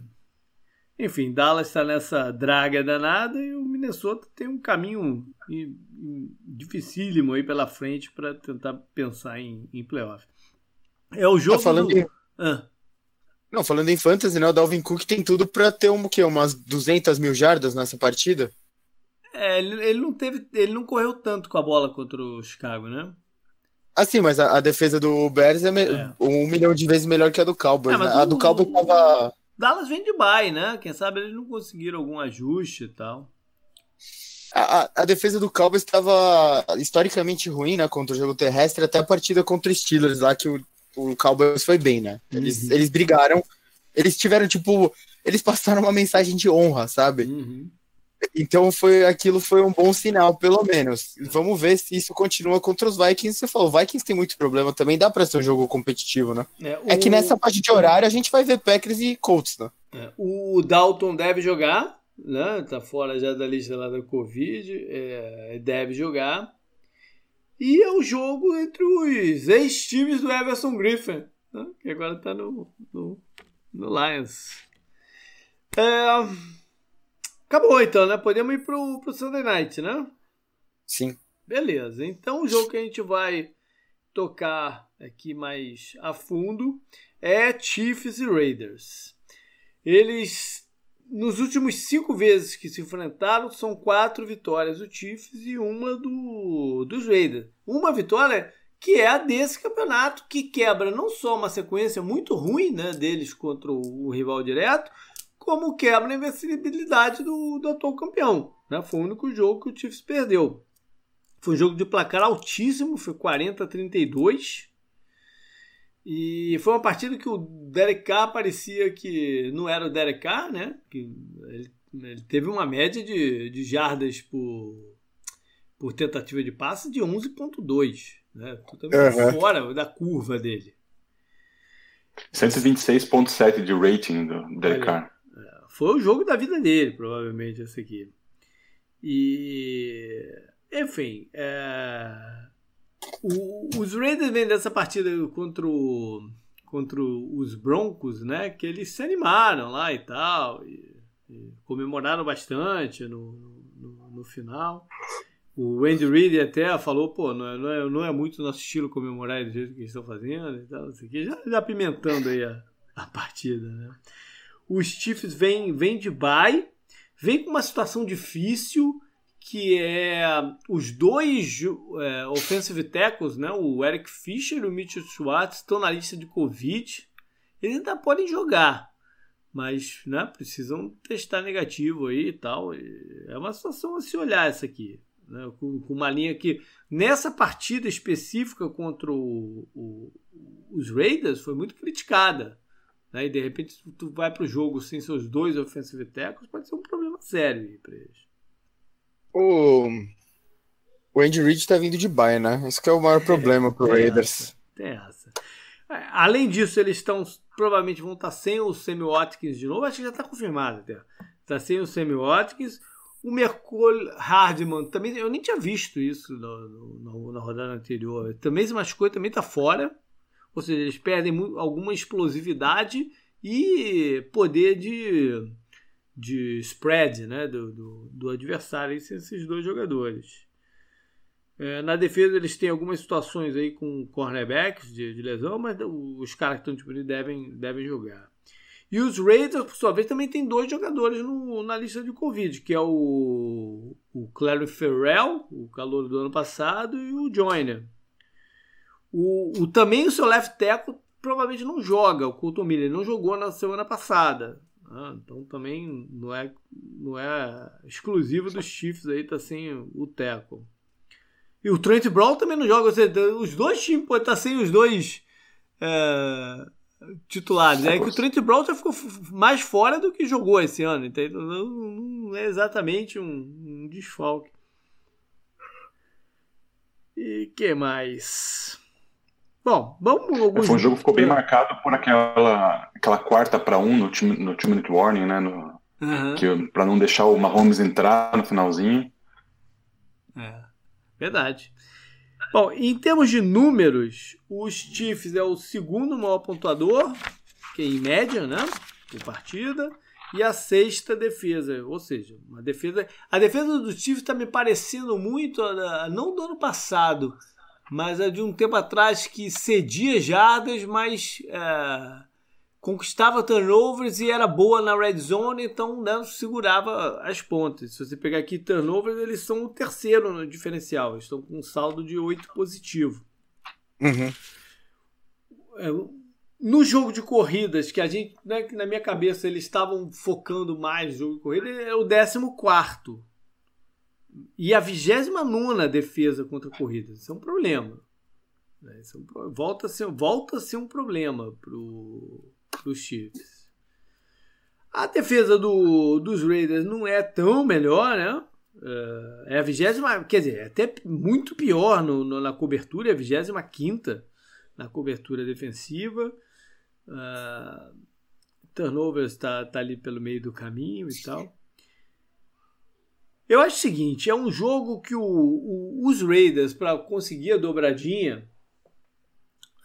enfim, Dallas está nessa draga danada e o Minnesota tem um caminho dificílimo aí pela frente para tentar pensar em, em playoff. É o jogo. Tá falando, do... em... ah. Não, falando em fantasy, né? O Dalvin Cook tem tudo para ter um, quê? umas 200 mil jardas nessa partida. É, ele, ele, não teve, ele não correu tanto com a bola contra o Chicago, né? Assim, mas a, a defesa do Bears é, é, um milhão de vezes melhor que a do Cowboys. É, né? A do Cowboys tava. Dallas vem de bye, né? Quem sabe eles não conseguiram algum ajuste e tal. A, a, a defesa do Cowboys estava historicamente ruim, né? Contra o jogo terrestre, até a partida contra os Steelers lá, que o, o Cowboys foi bem, né? Eles, uhum. eles brigaram, eles tiveram, tipo, eles passaram uma mensagem de honra, sabe? Uhum. Então foi aquilo foi um bom sinal, pelo menos. Vamos ver se isso continua contra os Vikings. Você falou, Vikings tem muito problema também, dá para ser um jogo competitivo, né? É, o... é, que nessa parte de horário a gente vai ver Packers e Colts, né? É, o Dalton deve jogar, né? Tá fora já da lista lá da Covid, é, deve jogar. E é o jogo entre os ex-times do Everson Griffin, né? que agora tá no, no, no Lions. É. Acabou então, né? Podemos ir pro, pro Sunday Night, né? Sim. Beleza. Então o jogo que a gente vai tocar aqui mais a fundo é Chiefs e Raiders. Eles, nos últimos cinco vezes que se enfrentaram, são quatro vitórias do Chiefs e uma do, dos Raiders. Uma vitória que é a desse campeonato, que quebra não só uma sequência muito ruim né, deles contra o, o rival direto, como quebra a invencibilidade do, do atual campeão. Né? Foi o único jogo que o Chiefs perdeu. Foi um jogo de placar altíssimo, foi 40 a 32. E foi uma partida que o Derek Carr parecia que não era o Derek Carr, né? Que ele, ele teve uma média de, de jardas por, por tentativa de passe de 11.2, né? Totalmente uhum. fora da curva dele. 126.7 de rating do Derek Carr. Foi o jogo da vida dele, provavelmente, esse aqui. E. Enfim. É, o, os Raiders vêm dessa partida contra, o, contra os Broncos, né? Que eles se animaram lá e tal. E, e comemoraram bastante no, no, no, final. O Andy Reid até falou, pô, não é, não é, não é muito nosso estilo comemorar do jeito que eles estão fazendo e tal, aqui, já, já apimentando aí a, a partida, né? Os Chiefs vêm vem de bye, vem com uma situação difícil, que é os dois é, offensive tackles, né, o Eric Fischer e o Mitchell Schwartz, estão na lista de Covid. Eles ainda podem jogar, mas né, precisam testar negativo aí e tal. É uma situação a se olhar essa aqui. Né, com, com, uma linha que nessa partida específica contra o, o, os Raiders foi muito criticada. Né? E de repente tu vai para o jogo sem seus dois offensive tackles, pode ser um problema sério para eles. O... o Andy Reid está vindo de bye, né? Esse é o maior problema para o Raiders. tem essa. É, além disso, eles estão provavelmente vão estar tá sem o Sammy Watkins de novo. Acho que já está confirmado até. Está sem o Sammy Watkins. O Mercol Hardman também, eu nem tinha visto isso no, no, na rodada anterior. Também se machucou, também está fora. Ou seja, eles perdem alguma explosividade e poder de, de spread né, do, do, do adversário, esses dois jogadores. É, na defesa eles têm algumas situações aí com cornerbacks de, de lesão, mas os caras que estão disponíveis devem, devem jogar. E os Raiders, por sua vez, também tem dois jogadores no, na lista de Covid, que é o, o Clary Ferrell, o calor do ano passado, e o Joyner. O, o, também o seu left tackle provavelmente não joga, o Colton Miller. Ele não jogou na semana passada. Ah, então também não é, não é exclusivo dos Chiefs aí, tá sem o tackle. E o Trent Brown também não joga. Seja, os dois times podem estar tá sem os dois é, titulares. É que o Trent Brown já ficou mais fora do que jogou esse ano. Então não, não é exatamente um, um desfalque. E que mais? Bom, vamos. Alguns... Foi um jogo que ficou bem marcado por aquela, aquela quarta para um no time, no two minute warning, né? No, uhum. para não deixar o Mahomes entrar no finalzinho. É, verdade. Bom, em termos de números, os Chiefs é o segundo maior pontuador, que é em média, né? Por partida. E a sexta defesa, ou seja, uma defesa. A defesa dos Chiefs está me parecendo muito, não do ano passado, mas é de um tempo atrás que cedia jardas, mas é, conquistava turnovers e era boa na red zone, então né, segurava as pontas. Se você pegar aqui turnovers, eles são o terceiro no diferencial, eles estão com um saldo de 8 positivo. Uhum. É, no jogo de corridas, que a gente, né, na minha cabeça, eles estavam focando mais no jogo de corrida, é o 14. E a 29 defesa contra corridas. Isso é um problema. Né, isso é um, volta, a ser, volta a ser um problema pro os Chiefs. A defesa do, dos Raiders não é tão melhor, né? É, é a vigésima, quer dizer, é até muito pior no, no, na cobertura, é a vigésima quinta na cobertura defensiva. Uh, turnovers está tá ali pelo meio do caminho e tal. Eu acho o seguinte, é um jogo que o, o, os Raiders, para conseguir a dobradinha,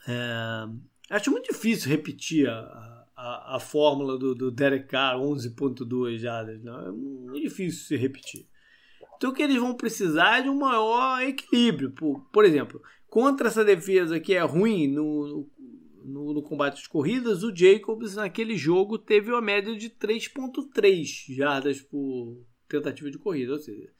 é, acho muito difícil repetir a, a, a fórmula do, do Derek Carr, 11.2 jardas. Não, é muito difícil se repetir. Então, que eles vão precisar de um maior equilíbrio. Por, por exemplo, contra essa defesa que é ruim no, no, no combate de corridas, o Jacobs naquele jogo teve uma média de 3.3 jardas por tentativa de corrida. Ou seja,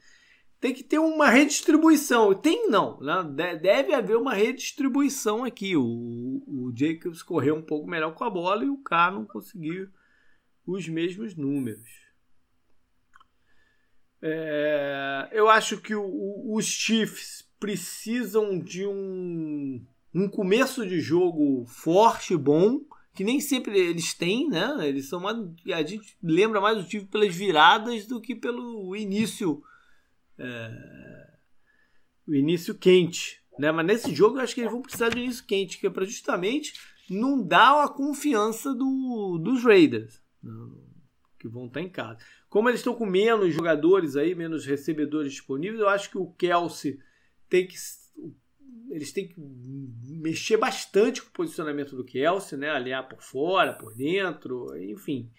tem que ter uma redistribuição. Tem não, né? deve haver uma redistribuição aqui. O, o Jacobs correu um pouco melhor com a bola e o Carr não conseguiu os mesmos números. É, eu acho que o, o, os Chiefs precisam de um, um começo de jogo forte, bom, que nem sempre eles têm, né? Eles são mais, a gente lembra mais do time pelas viradas do que pelo início é, o início quente. Né? Mas nesse jogo eu acho que eles vão precisar de um início quente, que é para justamente não dar a confiança do, dos Raiders, né? que vão estar em casa. Como eles estão com menos jogadores aí, menos recebedores disponíveis, eu acho que o Kelsey tem que. Eles têm que mexer bastante com o posicionamento do Kelsey, né? Aliar por fora, por dentro, enfim.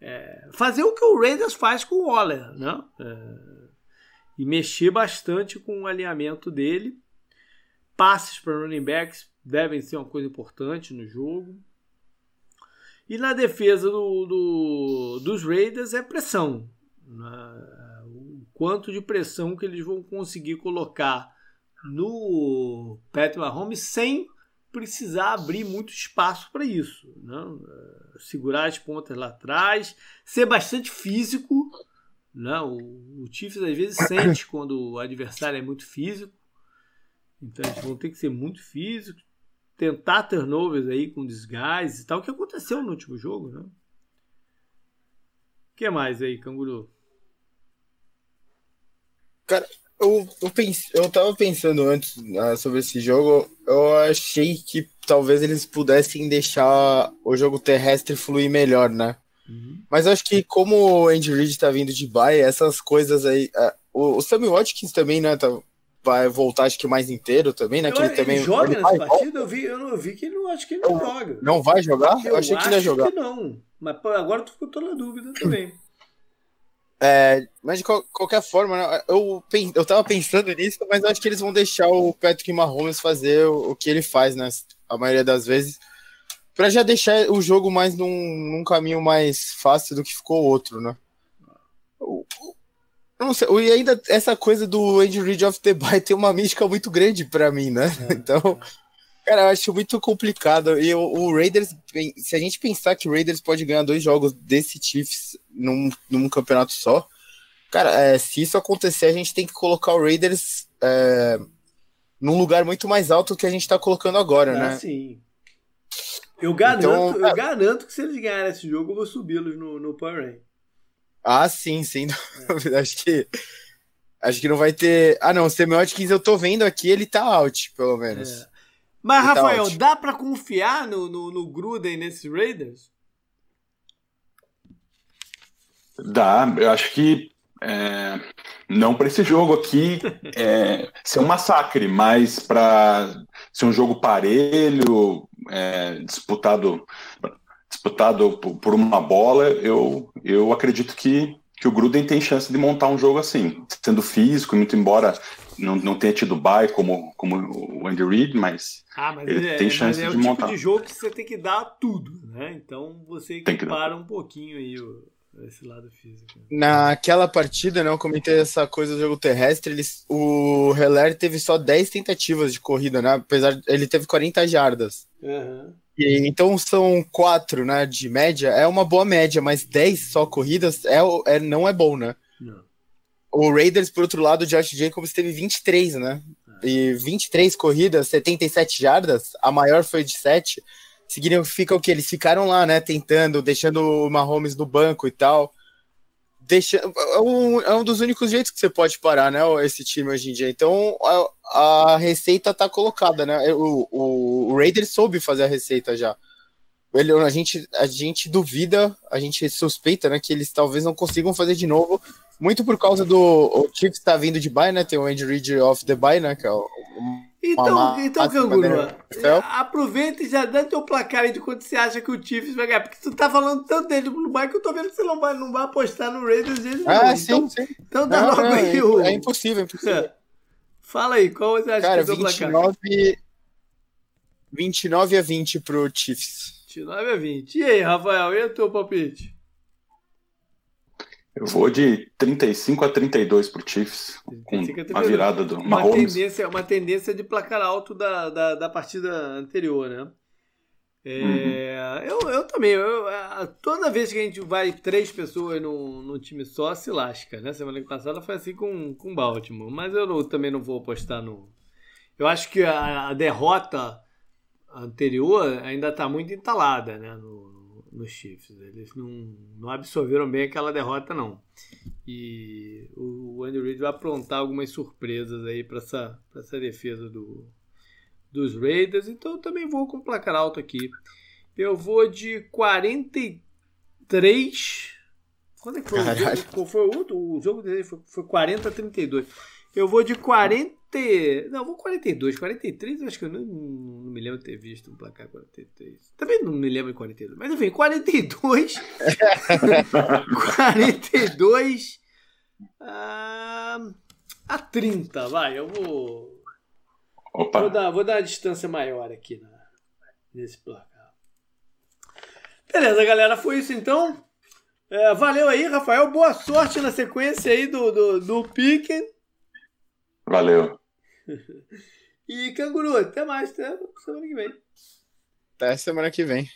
É, fazer o que o Raiders faz com o Waller, né? É, e mexer bastante com o alinhamento dele. Passes para running backs devem ser uma coisa importante no jogo. E na defesa do, do, dos Raiders é pressão. Né? O quanto de pressão que eles vão conseguir colocar no Patrick Mahomes sem precisar abrir muito espaço para isso. Né? Segurar as pontas lá atrás, ser bastante físico não, o, o Chiefs às vezes sente quando o adversário é muito físico. Então eles vão ter que ser muito físicos, tentar turnovers aí com desgaste e tal, o que aconteceu no último jogo, né? O que mais aí, Canguru? Cara, eu, eu, pense, eu tava pensando antes uh, sobre esse jogo, eu achei que talvez eles pudessem deixar o jogo terrestre fluir melhor, né? Uhum. Mas acho que como o Andy Reid tá vindo de bye, essas coisas aí. Uh, o, o Sammy Watkins também, né? Tá, vai voltar, acho que mais inteiro também, né? que ele, também, joga ele nessa partida? Eu vi, eu não vi que ele não acho que ele não, joga. Não vai jogar? Eu, eu achei que ele ia jogar. Que não. Mas agora tu ficou toda dúvida também. É, mas de qualquer forma, né, eu, eu tava pensando nisso, mas acho que eles vão deixar o Patrick Mahomes fazer o, o que ele faz, né? A maioria das vezes para já deixar o jogo mais num, num, caminho mais fácil do que ficou o outro, né? Eu, não sei, e ainda essa coisa do Andy Reid of the Bay tem uma mística muito grande para mim, né? É, então, cara, eu acho muito complicado. E o, o, Raiders, se a gente pensar que o Raiders pode ganhar dois jogos desse Chiefs num, num campeonato só, cara, é, se isso acontecer, a gente tem que colocar o Raiders é, num lugar muito mais alto do que a gente tá colocando agora, ah, né? Sim. Eu garanto, então, eu garanto que se eles ganharem esse jogo, eu vou subi-los no, no Power Rank. Ah, sim, sim. É. Acho que. Acho que não vai ter. Ah, não, o Semiotics eu tô vendo aqui, ele tá out, pelo menos. É. Mas, tá Rafael, tá dá para confiar no, no, no Gruden nesses Raiders? Dá, eu acho que é, não para esse jogo aqui é, ser um massacre, mas para ser um jogo parelho, é, disputado, disputado por uma bola, eu, eu acredito que, que o Gruden tem chance de montar um jogo assim, sendo físico, muito embora não, não tenha tido bye como, como o Andy Reid, mas, ah, mas ele é, tem chance é de o montar. tipo de jogo que você tem que dar tudo, né? Então você Tem que equipara um pouquinho aí o, esse lado físico. Naquela partida, né, eu comentei essa coisa do jogo terrestre, eles, o Heller teve só 10 tentativas de corrida, né? Apesar de ele teve 40 jardas. Uhum. E, então são 4, né, de média, é uma boa média, mas 10 só corridas é, é, não é bom, né? O Raiders, por outro lado, o Josh Jacobs teve 23, né? E 23 corridas, 77 jardas, a maior foi de 7. Significa o que? Eles ficaram lá, né? Tentando, deixando o Mahomes no banco e tal. Deixa, é, um, é um dos únicos jeitos que você pode parar, né? Esse time hoje em dia. Então a, a receita tá colocada, né? O, o, o Raiders soube fazer a receita já. Ele, a, gente, a gente duvida, a gente suspeita, né? Que eles talvez não consigam fazer de novo muito por causa do o Chiefs tá vindo de bye, né? Tem o Andy Reid off the bye, né? Que é o, então, então Canguru, aproveita e já dá teu placar aí de quanto você acha que o Chiefs vai ganhar. Porque tu tá falando tanto dele no bye que eu tô vendo que você não vai, não vai apostar no Raiders desde Ah, sim, então, sim. Então dá Não, logo não, aí é, o. é impossível, é impossível. Fala aí, qual você acha Cara, que é o teu placar? 29, 29 a 20 pro Chiefs. 29 a 20. E aí, Rafael, e o teu palpite? Eu vou de 35 a 32 pro Chiefs, com 35 a uma 32. virada do Uma Mahomes. tendência, uma tendência de placar alto da, da, da partida anterior, né? É, Uhum. eu, eu também, eu, toda vez que a gente vai três pessoas num, num time só, se lasca, né? Semana passada foi assim com com o Baltimore, mas eu não- também não vou apostar no. Eu acho que a, a derrota anterior ainda está muito entalada, né? No, nos Chiefs. Eles não, não absorveram bem aquela derrota, não. E o Andy Reid vai aprontar algumas surpresas aí para essa, pra essa defesa do, dos Raiders. Então eu também vou com placar alto aqui. Eu vou de 43. Quando é que foi o Caralho. jogo? Qual foi o outro? O jogo dele foi, foi 40 a 32. Eu vou de 40. Não, vou 42. 43, eu acho que eu não, não me lembro de ter visto um placar 43. Também não me lembro de 42. Mas enfim, 42. 42 a, a 30, vai. Eu vou. Opa, Vou dar, vou dar uma distância maior aqui na, nesse placar. Beleza, galera. Foi isso então. É, valeu aí, Rafael. Boa sorte na sequência aí do, do, do Piquen. valeu. E Canguru, até mais. Até semana que vem. Até semana que vem.